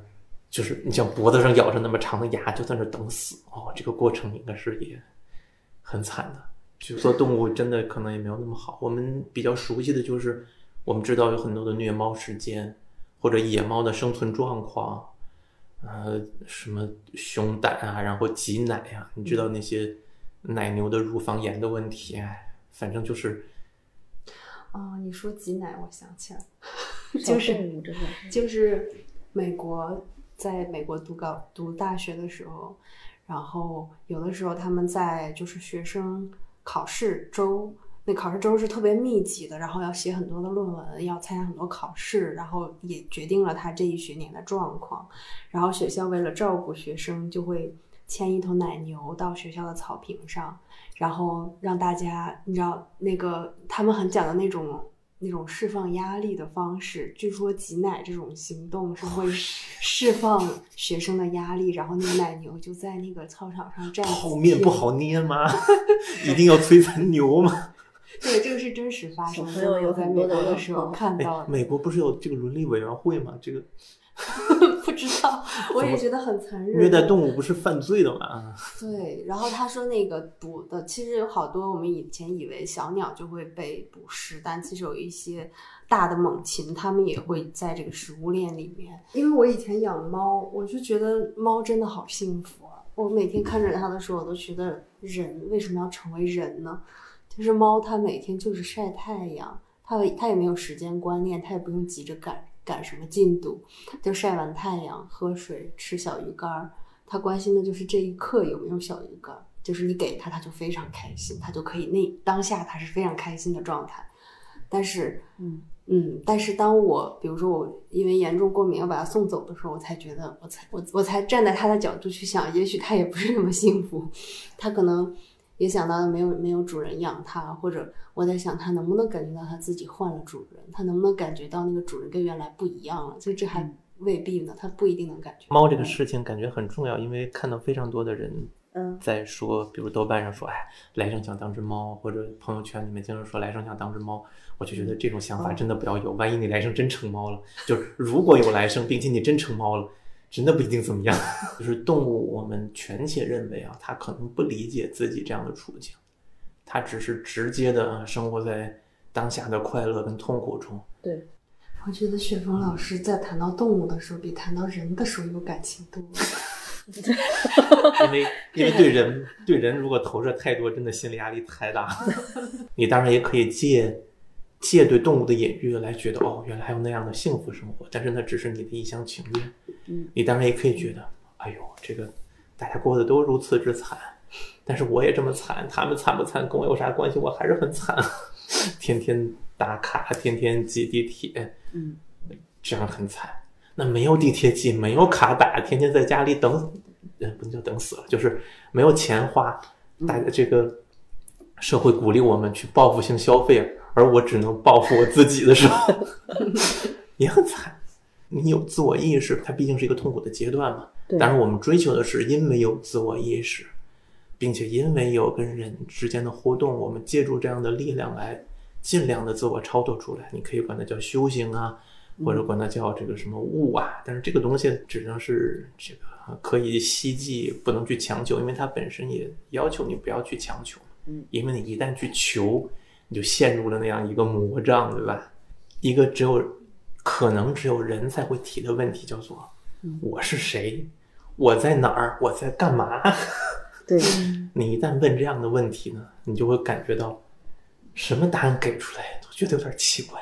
就是你像脖子上咬着那么长的牙，就在那等死哦，这个过程应该是也很惨的。就说动物真的可能也没有那么好。我们比较熟悉的就是，我们知道有很多的虐猫事件，或者野猫的生存状况，呃，什么熊胆啊，然后挤奶啊，你知道那些奶牛的乳房炎的问题，哎，反正就是哦，你说挤奶，我想起来了，就是就是美国在美国读高读大学的时候，然后有的时候他们在就是学生考试周那考试周是特别密集的，然后要写很多的论文，要参加很多考试，然后也决定了他这一学年的状况。然后学校为了照顾学生，就会牵一头奶牛到学校的草坪上，然后让大家，你知道那个他们很讲的那种那种释放压力的方式。据说挤奶这种行动是会释放学生的压力，然后那个奶牛就在那个操场上站。泡面不好捏吗？一定要摧残牛吗？对，这个是真实发生的。小朋友有在美国的时候看到哎，的。美国不是有这个伦理委员会吗？这个 不知道，我也觉得很残忍。虐待动物不是犯罪的吗？对，然后他说那个捕的，其实有好多我们以前以为小鸟就会被捕食，但其实有一些大的猛禽，它们也会在这个食物链里面。因为我以前养猫，我就觉得猫真的好幸福啊！我每天看着它的时候，我都觉得人为什么要成为人呢？就是猫，它每天就是晒太阳，它它也没有时间观念，它也不用急着赶赶什么进度，就晒完太阳，喝水，吃小鱼干儿。他关心的就是这一刻有没有小鱼干儿，就是你给他，他就非常开心，他就可以那当下他是非常开心的状态。但是，嗯嗯，但是当我比如说我因为严重过敏要把他送走的时候，我才觉得，我才我我才站在他的角度去想，也许他也不是那么幸福，他可能也想到了没有没有主人养它，或者我在想它能不能感觉到它自己换了主人，它能不能感觉到那个主人跟原来不一样了，所以这还未必呢，它不一定能感觉。猫这个事情感觉很重要，因为看到非常多的人嗯在说，比如豆瓣上说，哎，来生想当只猫，或者朋友圈里面经常说来生想当只猫，我就觉得这种想法真的不要有。万一你来生真成猫了，就是如果有来生，并且你真成猫了，真的不一定怎么样。就是动物，我们全且认为啊，它可能不理解自己这样的处境，它只是直接的生活在当下的快乐跟痛苦中。对，我觉得雪峰老师在谈到动物的时候，比谈到人的时候有感情多。因为因为对人对人如果投射太多，真的心理压力太大。你当然也可以借借对动物的隐喻来觉得哦，原来还有那样的幸福生活，但是那只是你的一厢情愿。嗯，你当然也可以觉得，哎呦，这个大家过得都如此之惨，但是我也这么惨，他们惨不惨跟我有啥关系？我还是很惨，天天打卡，天天挤地铁，嗯，这样很惨。那没有地铁挤，没有卡打，天天在家里等，呃，不能叫等死了，就是没有钱花。大家这个社会鼓励我们去报复性消费，而我只能报复我自己的时候，也很惨。你有自我意识，它毕竟是一个痛苦的阶段嘛。对但是我们追求的是，因为有自我意识，并且因为有跟人之间的互动，我们借助这样的力量来尽量的自我超脱出来。你可以管它叫修行啊，或者管它叫这个什么悟啊，但是这个东西只能是这个可以希冀，不能去强求，因为它本身也要求你不要去强求。嗯，因为你一旦去求，你就陷入了那样一个魔障，对吧？一个只有可能只有人才会提的问题，叫做我是谁，我在哪儿，我在干嘛？对，你一旦问这样的问题呢，你就会感觉到什么答案给出来都觉得有点奇怪，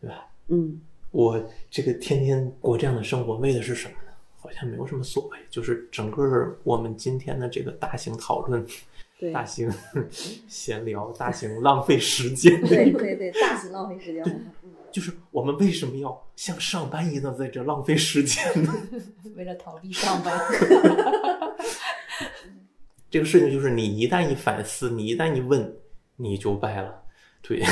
对吧？嗯我这个天天过这样的生活，为的是什么呢？好像没有什么所谓，就是整个我们今天的这个大型讨论、对大型 闲聊、大型浪费时间的对一个对对，大型浪费时间。就是我们为什么要像上班一样在这浪费时间呢？为了逃避上班，这个事情就是你一旦一反思，你一旦一问，你就败了。对，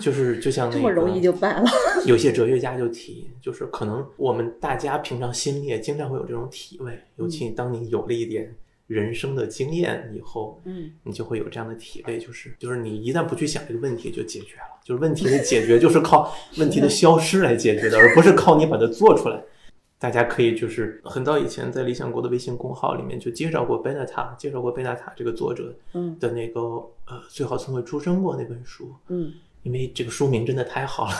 就是就像那个这么容易就败了。有些哲学家就提，就是可能我们大家平常心里也经常会有这种体味，尤其当你有了一点人生的经验以后，嗯，你就会有这样的体会，就是就是你一旦不去想这个问题，就解决了。就是问题的解决，就是靠 问题的消失来解决的，而不是靠你把它做出来。大家可以就是很早以前在理想国的微信公号里面就介绍过贝纳塔，介绍过贝纳塔这个作者嗯。的那个呃最好从未出生过那本书，嗯。因为这个书名真的太好了，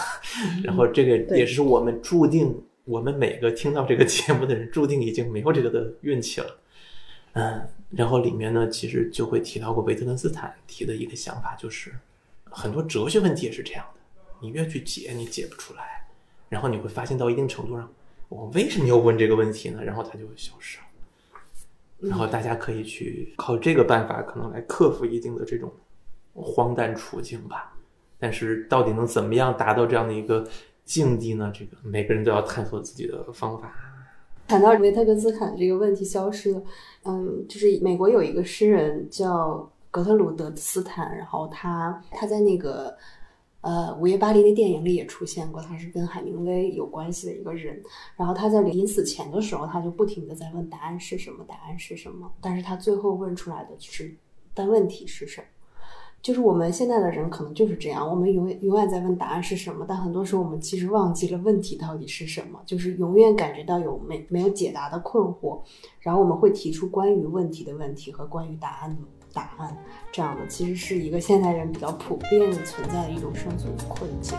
然后这个也是我们注定，我们每个听到这个节目的人注定已经没有这个的运气了，嗯，然后里面呢其实就会提到过维特根斯坦提的一个想法，就是很多哲学问题也是这样的，你越去解你解不出来，然后你会发现到一定程度上，我为什么要问这个问题呢？然后它就消失了。然后大家可以去靠这个办法，可能来克服一定的这种荒诞处境吧。但是到底能怎么样达到这样的一个境地呢？这个每个人都要探索自己的方法。谈到维特根斯坦这个问题消失了，嗯，就是美国有一个诗人叫格特鲁德斯坦，然后他他在那个呃《午夜巴黎》的电影里也出现过，他是跟海明威有关系的一个人。然后他在临死前的时候，他就不停的在问答案是什么，答案是什么，但是他最后问出来的就是但问题是什么。就是我们现在的人可能就是这样，我们永远永远在问答案是什么，但很多时候我们其实忘记了问题到底是什么，就是永远感觉到有没没有解答的困惑，然后我们会提出关于问题的问题和关于答案的答案，这样的其实是一个现代人比较普遍存在的一种生存困境。